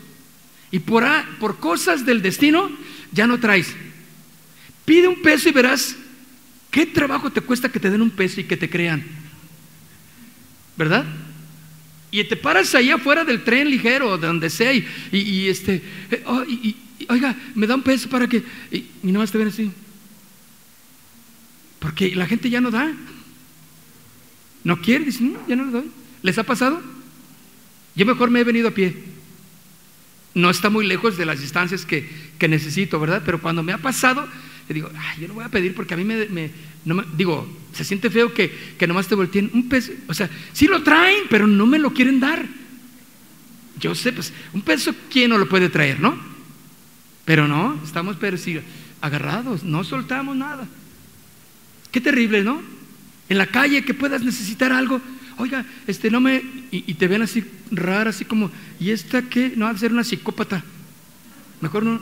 y por, a- por cosas del destino ya no traes. Pide un peso y verás qué trabajo te cuesta que te den un peso y que te crean. ¿Verdad? Y te paras ahí afuera del tren ligero, de donde sea, y, y- este, eh, oh, y- oiga, me da un peso para que. Y, y nomás te ven así. Porque la gente ya no da. No quiere, dicen, no, ya no le doy. ¿Les ha pasado? Yo mejor me he venido a pie. No está muy lejos de las distancias que, que necesito, ¿verdad? Pero cuando me ha pasado, le digo, "Ay, yo no voy a pedir porque a mí me, me- no me- digo, se siente feo que, que nomás te volteen un peso. O sea, sí lo traen, pero no me lo quieren dar. Yo sé, pues, un peso, ¿quién no lo puede traer, no? Pero no, estamos agarrados, no soltamos nada. Qué terrible, ¿no? En la calle que puedas necesitar algo, oiga, este no me. Y te ven así rara, así como, ¿y esta qué? No, ha de ser una psicópata. Mejor no.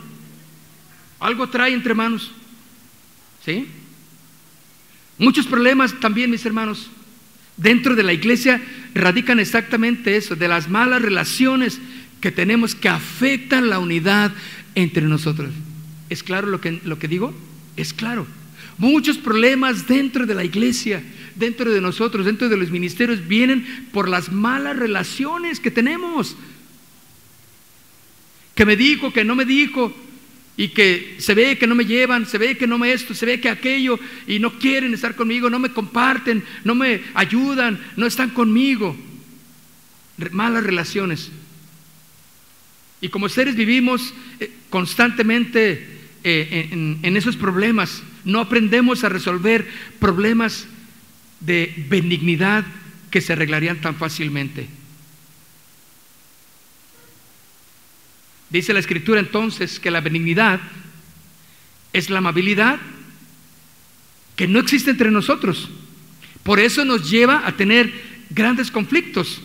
Algo trae entre manos. ¿Sí? Muchos problemas también, mis hermanos, dentro de la iglesia radican exactamente eso, de las malas relaciones que tenemos que afectan la unidad entre nosotros. ¿Es claro lo que, lo que digo? Es claro. Muchos problemas dentro de la iglesia, dentro de nosotros, dentro de los ministerios, vienen por las malas relaciones que tenemos. Que me dijo, que no me dijo, y que se ve que no me llevan, se ve que no me esto, se ve que aquello, y no quieren estar conmigo, no me comparten, no me ayudan, no están conmigo. Malas relaciones. Y como seres vivimos eh, constantemente eh, en esos problemas, no aprendemos a resolver problemas de benignidad que se arreglarían tan fácilmente. Dice la escritura entonces que la benignidad es la amabilidad que no existe entre nosotros. Por eso nos lleva a tener grandes conflictos,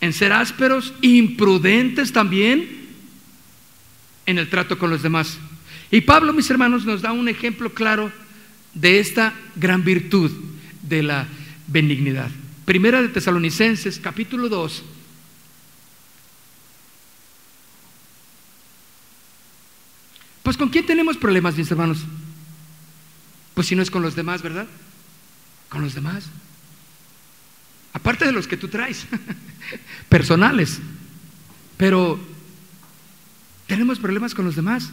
en ser ásperos, imprudentes también en el trato con los demás. Y Pablo, mis hermanos, nos da un ejemplo claro de esta gran virtud de la benignidad. Primera de Tesalonicenses, capítulo 2. Pues con quién tenemos problemas, mis hermanos? Pues si no es con los demás, ¿verdad? Con los demás. Aparte de los que tú traes, [LAUGHS] personales. Pero tenemos problemas con los demás.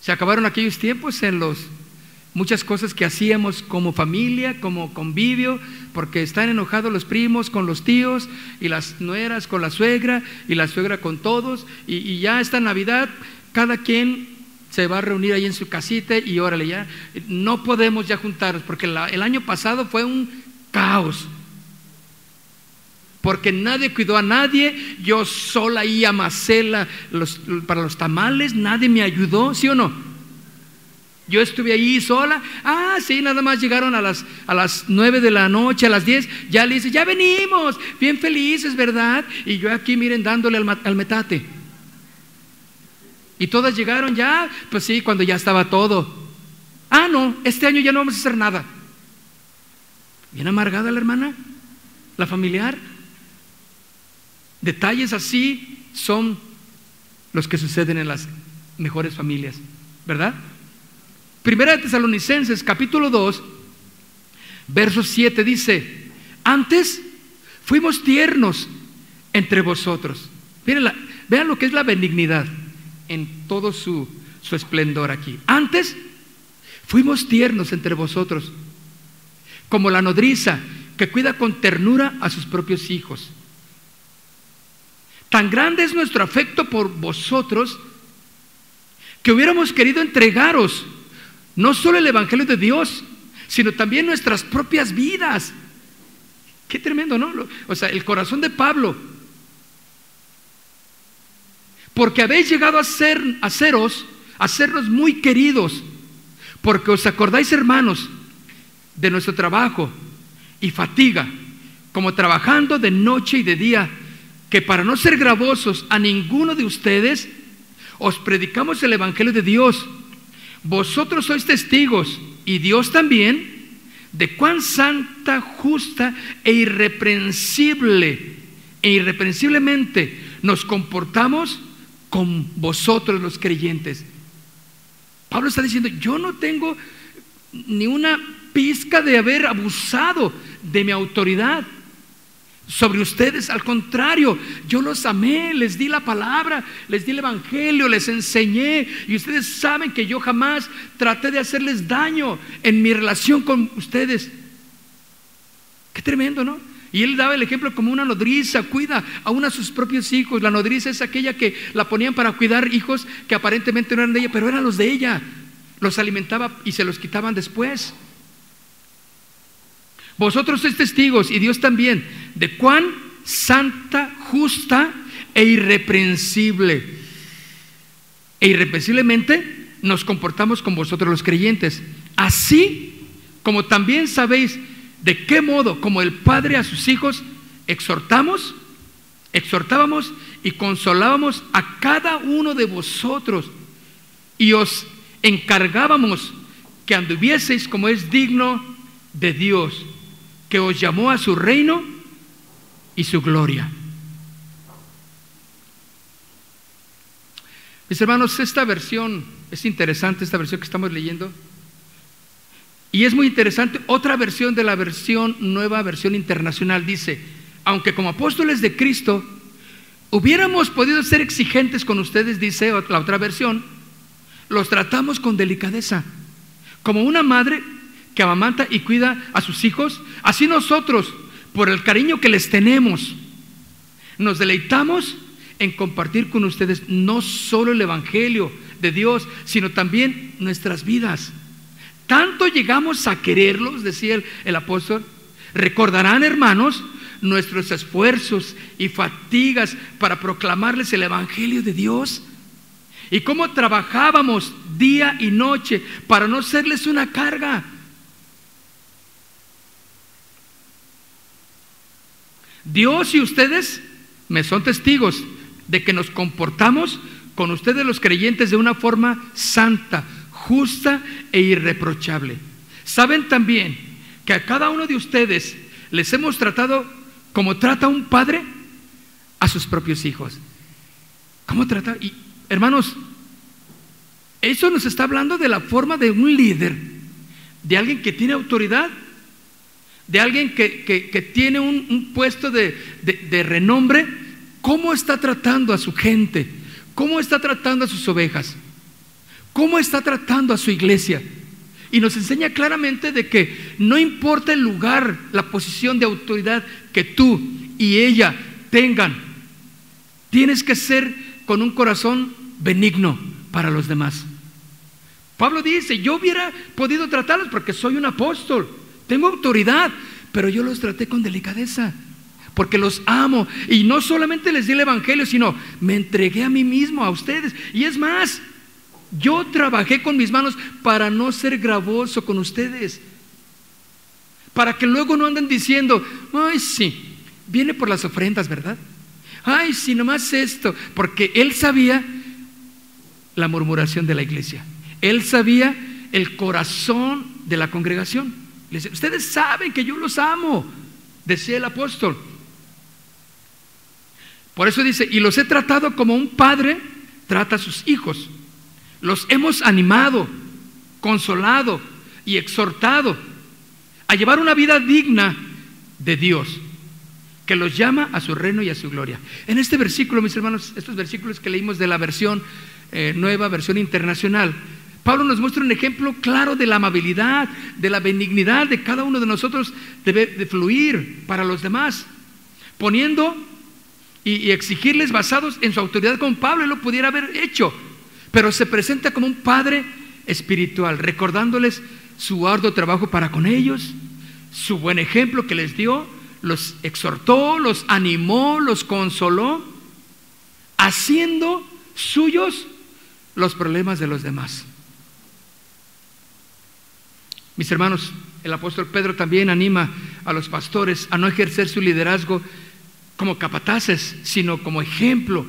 Se acabaron aquellos tiempos en los muchas cosas que hacíamos como familia, como convivio, porque están enojados los primos con los tíos y las nueras con la suegra y la suegra con todos y, ya esta Navidad cada quien se va a reunir ahí en su casita y órale ya, no podemos ya juntarnos porque la- el año pasado fue un caos. Porque nadie cuidó a nadie, yo sola ahí amasé la- para los tamales, nadie me ayudó, ¿sí o no? Yo estuve ahí sola, ah, sí, nada más llegaron a las, a las 9 de la noche, a las 10, ya le dice, ya venimos, bien felices, ¿verdad? Y yo aquí, miren, dándole al metate. Y todas llegaron ya, pues sí, cuando ya estaba todo. Ah, no, este año ya no vamos a hacer nada. Bien amargada la hermana, la familiar. Detalles así son los que suceden en las mejores familias, ¿verdad? Primera de Tesalonicenses, capítulo 2, verso 7 dice, antes fuimos tiernos entre vosotros. Miren, la- vean lo que es la benignidad en todo su, su esplendor aquí. Antes fuimos tiernos entre vosotros, como la nodriza que cuida con ternura a sus propios hijos. Tan grande es nuestro afecto por vosotros que hubiéramos querido entregaros no solo el Evangelio de Dios, sino también nuestras propias vidas. Qué tremendo, ¿no? O sea, el corazón de Pablo. Porque habéis llegado a ser, a seros, a sernos muy queridos, porque os acordáis, hermanos, de nuestro trabajo y fatiga, como trabajando de noche y de día, que para no ser gravosos a ninguno de ustedes, os predicamos el Evangelio de Dios. Vosotros sois testigos, y Dios también, de cuán santa, justa e irreprensible, e irreprensiblemente nos comportamos con vosotros los creyentes. Pablo está diciendo, yo no tengo ni una pizca de haber abusado de mi autoridad sobre ustedes. Al contrario, yo los amé, les di la palabra, les di el evangelio, les enseñé. Y ustedes saben que yo jamás traté de hacerles daño en mi relación con ustedes. Qué tremendo, ¿no? Y él daba el ejemplo como una nodriza, cuida a uno de sus propios hijos. La nodriza es aquella que la ponían para cuidar hijos que aparentemente no eran de ella, pero eran los de ella. Los alimentaba y se los quitaban después. Vosotros sois testigos y Dios también de cuán santa, justa e irreprensible. E irreprensiblemente nos comportamos con vosotros los creyentes. Así como también sabéis de qué modo, como el Padre a sus hijos, exhortamos, exhortábamos y consolábamos a cada uno de vosotros y os encargábamos que anduvieseis como es digno de Dios, que os llamó a su reino y su gloria. Mis hermanos, esta versión es interesante, esta versión que estamos leyendo. Y es muy interesante, otra versión de la versión, nueva versión internacional, dice, aunque como apóstoles de Cristo hubiéramos podido ser exigentes con ustedes, dice la otra versión, los tratamos con delicadeza, como una madre que amamanta y cuida a sus hijos, así nosotros, por el cariño que les tenemos, nos deleitamos en compartir con ustedes no solo el Evangelio de Dios, sino también nuestras vidas. Tanto llegamos a quererlos, decía el, el apóstol, recordarán hermanos nuestros esfuerzos y fatigas para proclamarles el Evangelio de Dios y cómo trabajábamos día y noche para no serles una carga. Dios y ustedes me son testigos de que nos comportamos con ustedes los creyentes de una forma santa, justa e irreprochable. Saben también que a cada uno de ustedes les hemos tratado como trata un padre a sus propios hijos. ¿Cómo trata? Y hermanos, eso nos está hablando de la forma de un líder, de alguien que tiene autoridad, de alguien que, que- tiene un, un puesto de, de- de renombre, ¿cómo está tratando a su gente? ¿Cómo está tratando a sus ovejas? ¿Cómo está tratando a su iglesia? Y nos enseña claramente de que no importa el lugar, la posición de autoridad que tú y ella tengan, tienes que ser con un corazón benigno para los demás. Pablo dice, yo hubiera podido tratarlos porque soy un apóstol, tengo autoridad, pero yo los traté con delicadeza, porque los amo. Y no solamente les di el Evangelio, sino me entregué a mí mismo, a ustedes. Y es más, yo trabajé con mis manos para no ser gravoso con ustedes. Para que luego no anden diciendo, ay, sí, viene por las ofrendas, ¿verdad? Ay, sí, nomás esto. Porque él sabía la murmuración de la iglesia. Él sabía el corazón de la congregación. Ustedes saben que yo los amo, decía el apóstol. Por eso dice, y los he tratado como un padre trata a sus hijos. Los hemos animado, consolado y exhortado a llevar una vida digna de Dios, que los llama a su reino y a su gloria. En este versículo, mis hermanos, estos versículos que leímos de la versión eh, nueva, versión internacional, Pablo nos muestra un ejemplo claro de la amabilidad, de la benignidad de cada uno de nosotros debe de fluir para los demás, poniendo y, y exigirles basados en su autoridad como Pablo, lo pudiera haber hecho, pero se presenta como un padre espiritual, recordándoles su arduo trabajo para con ellos, su buen ejemplo que les dio, los exhortó, los animó, los consoló, haciendo suyos los problemas de los demás. Mis hermanos, el apóstol Pedro también anima a los pastores a no ejercer su liderazgo como capataces, sino como ejemplo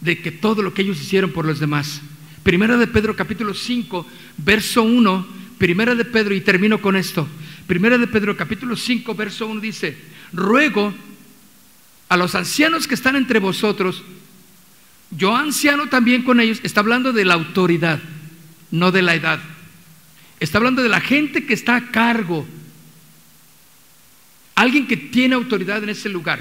de que todo lo que ellos hicieron por los demás. Primera de Pedro capítulo 5, verso 1, Primera de Pedro, y termino con esto. Primera de Pedro capítulo 5, verso 1 dice, ruego a los ancianos que están entre vosotros, yo anciano también con ellos, está hablando de la autoridad, no de la edad. Está hablando de la gente que está a cargo. Alguien que tiene autoridad en ese lugar.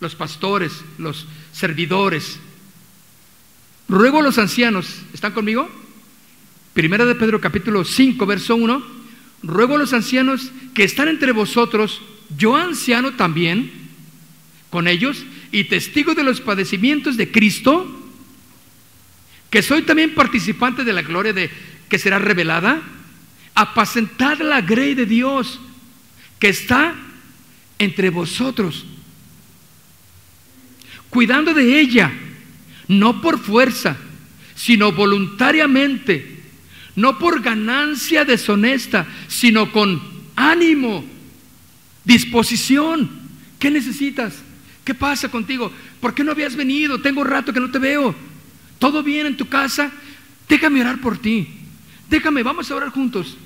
Los pastores, los servidores. Ruego a los ancianos, ¿están conmigo? Primera de Pedro capítulo 5, verso 1. Ruego a los ancianos que están entre vosotros, yo anciano también, con ellos, y testigo de los padecimientos de Cristo, que soy también participante de la gloria de que será revelada, apacentad la grey de Dios que está entre vosotros, cuidando de ella, no por fuerza, sino voluntariamente, no por ganancia deshonesta, sino con ánimo, disposición. ¿Qué necesitas? ¿Qué pasa contigo? ¿Por qué no habías venido? Tengo rato que no te veo. ¿Todo bien en tu casa? Déjame orar por ti. Déjame, vamos a orar juntos.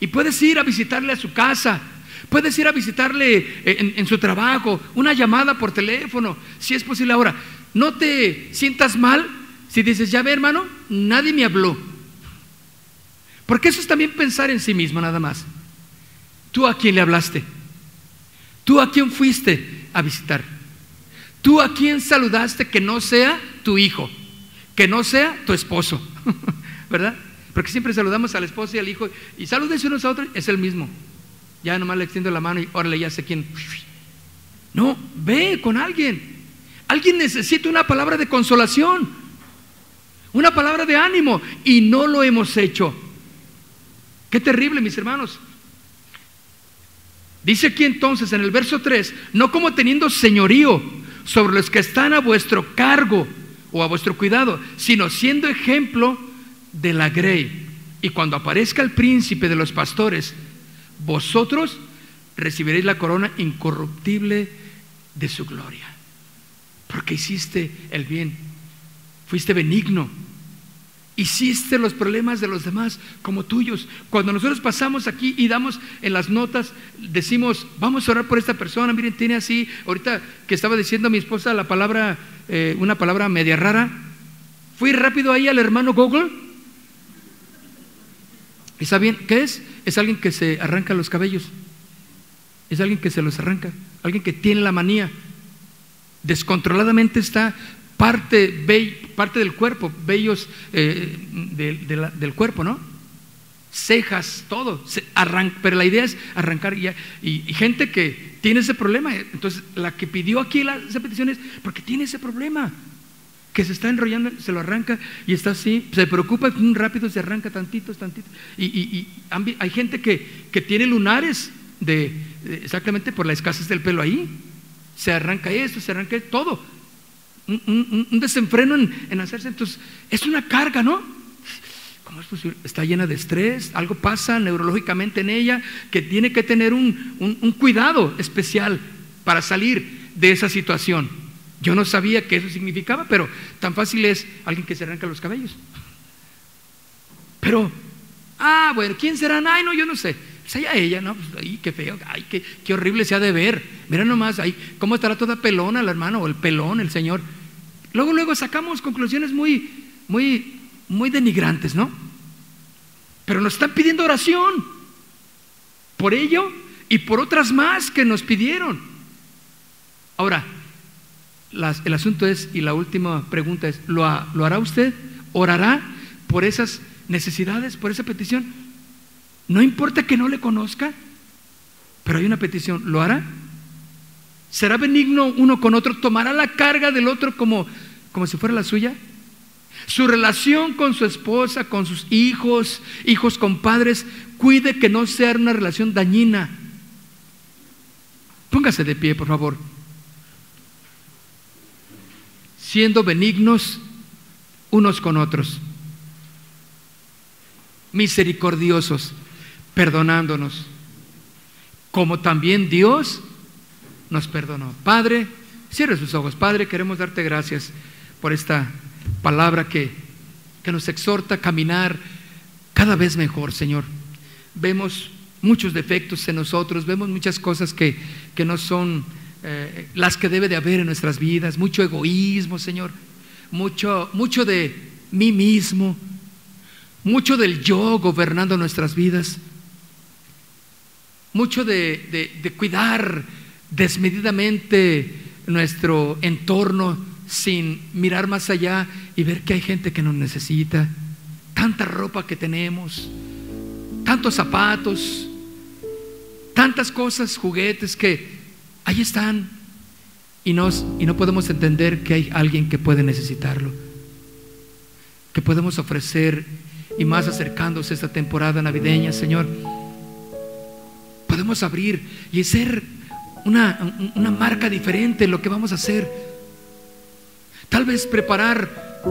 Y puedes ir a visitarle a su casa. Puedes ir a visitarle en, en, su trabajo, una llamada por teléfono, si es posible ahora. No te sientas mal si dices, ya ve hermano, nadie me habló. Porque eso es también pensar en sí mismo nada más. ¿Tú a quién le hablaste? ¿Tú a quién fuiste a visitar? ¿Tú a quién saludaste que no sea tu hijo? Que no sea tu esposo, [LAUGHS] ¿verdad? Porque siempre saludamos al esposo y al hijo y salúdense unos a otros, es el mismo. Ya nomás le extiendo la mano y órale, ya sé quién. No, ve con alguien. Alguien necesita una palabra de consolación, una palabra de ánimo y no lo hemos hecho. Qué terrible, mis hermanos. Dice aquí entonces en el verso 3, no como teniendo señorío sobre los que están a vuestro cargo o a vuestro cuidado, sino siendo ejemplo de la grey. Y cuando aparezca el príncipe de los pastores, vosotros recibiréis la corona incorruptible de su gloria. Porque hiciste el bien, fuiste benigno, hiciste los problemas de los demás como tuyos. Cuando nosotros pasamos aquí y damos en las notas, decimos, vamos a orar por esta persona, miren, tiene así, ahorita que estaba diciendo mi esposa la palabra, eh, una palabra media rara, fui rápido ahí al hermano Google. ¿Y saben qué es? Es alguien que se arranca los cabellos. Es alguien que se los arranca. Alguien que tiene la manía. Descontroladamente está parte, parte del cuerpo, vellos eh, de, de la, del cuerpo, ¿no? Cejas, todo. Se pero la idea es arrancar y, y, gente que tiene ese problema. Entonces, la que pidió aquí las peticiones, porque tiene ese problema. Que se está enrollando, se lo arranca y está así, se preocupa, rápido se arranca tantitos, tantitos. Y, y hay gente que, que tiene lunares de, de- exactamente por la escasez del pelo ahí. Se arranca esto, se arranca todo. Un, un- desenfreno en, en hacerse. Entonces, es una carga, ¿no? ¿Cómo es posible? Está llena de estrés, algo pasa neurológicamente en ella que tiene que tener un, un- cuidado especial para salir de esa situación. Yo no sabía qué eso significaba, pero tan fácil es alguien que se arranca los cabellos. Pero, ah, bueno, ¿quién será? Ay, no, yo no sé. Allá ella, ¿no? Pues, ay, qué feo, ay, qué, qué horrible se ha de ver. Mira nomás, ay, cómo estará toda pelona la hermana o el pelón, el señor. Luego, luego sacamos conclusiones muy, muy, muy denigrantes, ¿no? Pero nos están pidiendo oración por ello y por otras más que nos pidieron. Ahora, el asunto es, y la última pregunta es, ¿lo, ha- ¿lo hará usted? ¿Orará por esas necesidades, por esa petición? No importa que no le conozca, pero hay una petición, ¿lo hará? ¿Será benigno uno con otro? ¿Tomará la carga del otro como, como si fuera la suya? Su relación con su esposa, con sus hijos, hijos con padres, cuide que no sea una relación dañina. Póngase de pie, por favor. Siendo benignos unos con otros, misericordiosos, perdonándonos, como también Dios nos perdonó. Padre, cierre sus ojos. Padre, queremos darte gracias por esta palabra que, que nos exhorta a caminar cada vez mejor, Señor. Vemos muchos defectos en nosotros, vemos muchas cosas que, que no son eh, las que debe de haber en nuestras vidas, mucho egoísmo, Señor, mucho, mucho de mí mismo, mucho del yo gobernando nuestras vidas, mucho de, de- cuidar desmedidamente nuestro entorno sin mirar más allá y ver que hay gente que nos necesita, tanta ropa que tenemos, tantos zapatos, tantas cosas, juguetes que ahí están. Y, nos, y no podemos entender que hay alguien que puede necesitarlo, que podemos ofrecer y más acercándose esta temporada navideña, Señor, podemos abrir y ser una, una marca diferente en lo que vamos a hacer. Tal vez preparar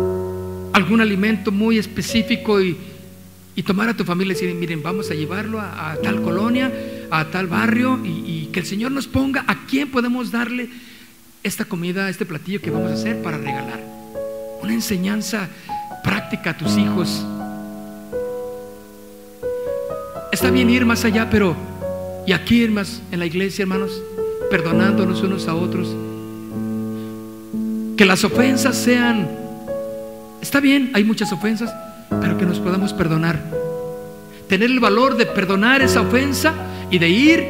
algún alimento muy específico y, y tomar a tu familia y decir, miren, vamos a llevarlo a, a tal colonia, a tal barrio y, y que el Señor nos ponga a quién podemos darle esta comida, este platillo que vamos a hacer para regalar. Una enseñanza práctica a tus hijos. Está bien ir más allá, pero y aquí más en la iglesia, hermanos, perdonándonos unos a otros. Que las ofensas sean, está bien, hay muchas ofensas, pero que nos podamos perdonar. Tener el valor de perdonar esa ofensa y de ir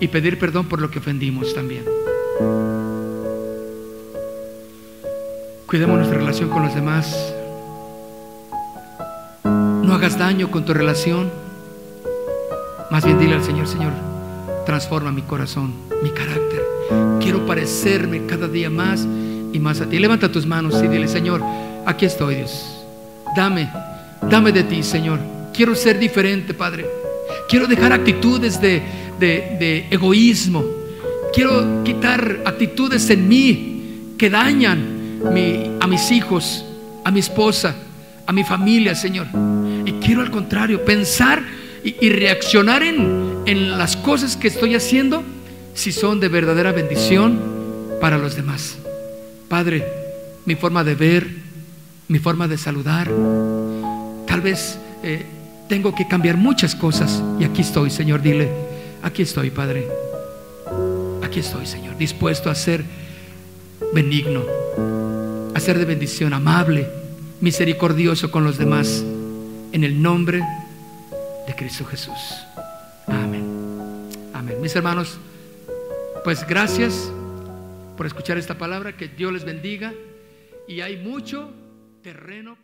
y pedir perdón por lo que ofendimos también. Cuidemos nuestra relación con los demás. No hagas daño con tu relación. Más bien dile al Señor, Señor, transforma mi corazón, mi carácter. Quiero parecerme cada día más y más a ti. Levanta tus manos y dile, Señor, aquí estoy, Dios. Dame, dame de ti, Señor. Quiero ser diferente, Padre. Quiero dejar actitudes de, de- de egoísmo. Quiero quitar actitudes en mí que dañan a mis hijos, a mi esposa, a mi familia, Señor. Y quiero al contrario, pensar y reaccionar en, en las cosas que estoy haciendo si son de verdadera bendición para los demás. Padre, mi forma de ver, mi forma de saludar, tal vez eh, tengo que cambiar muchas cosas. Y aquí estoy, Señor, dile, aquí estoy, Padre. Aquí estoy, Señor, dispuesto a ser benigno, a ser de bendición, amable, misericordioso con los demás. En el nombre de Cristo Jesús. Amén. Mis hermanos, pues gracias por escuchar esta palabra. Que Dios les bendiga. Y hay mucho terreno.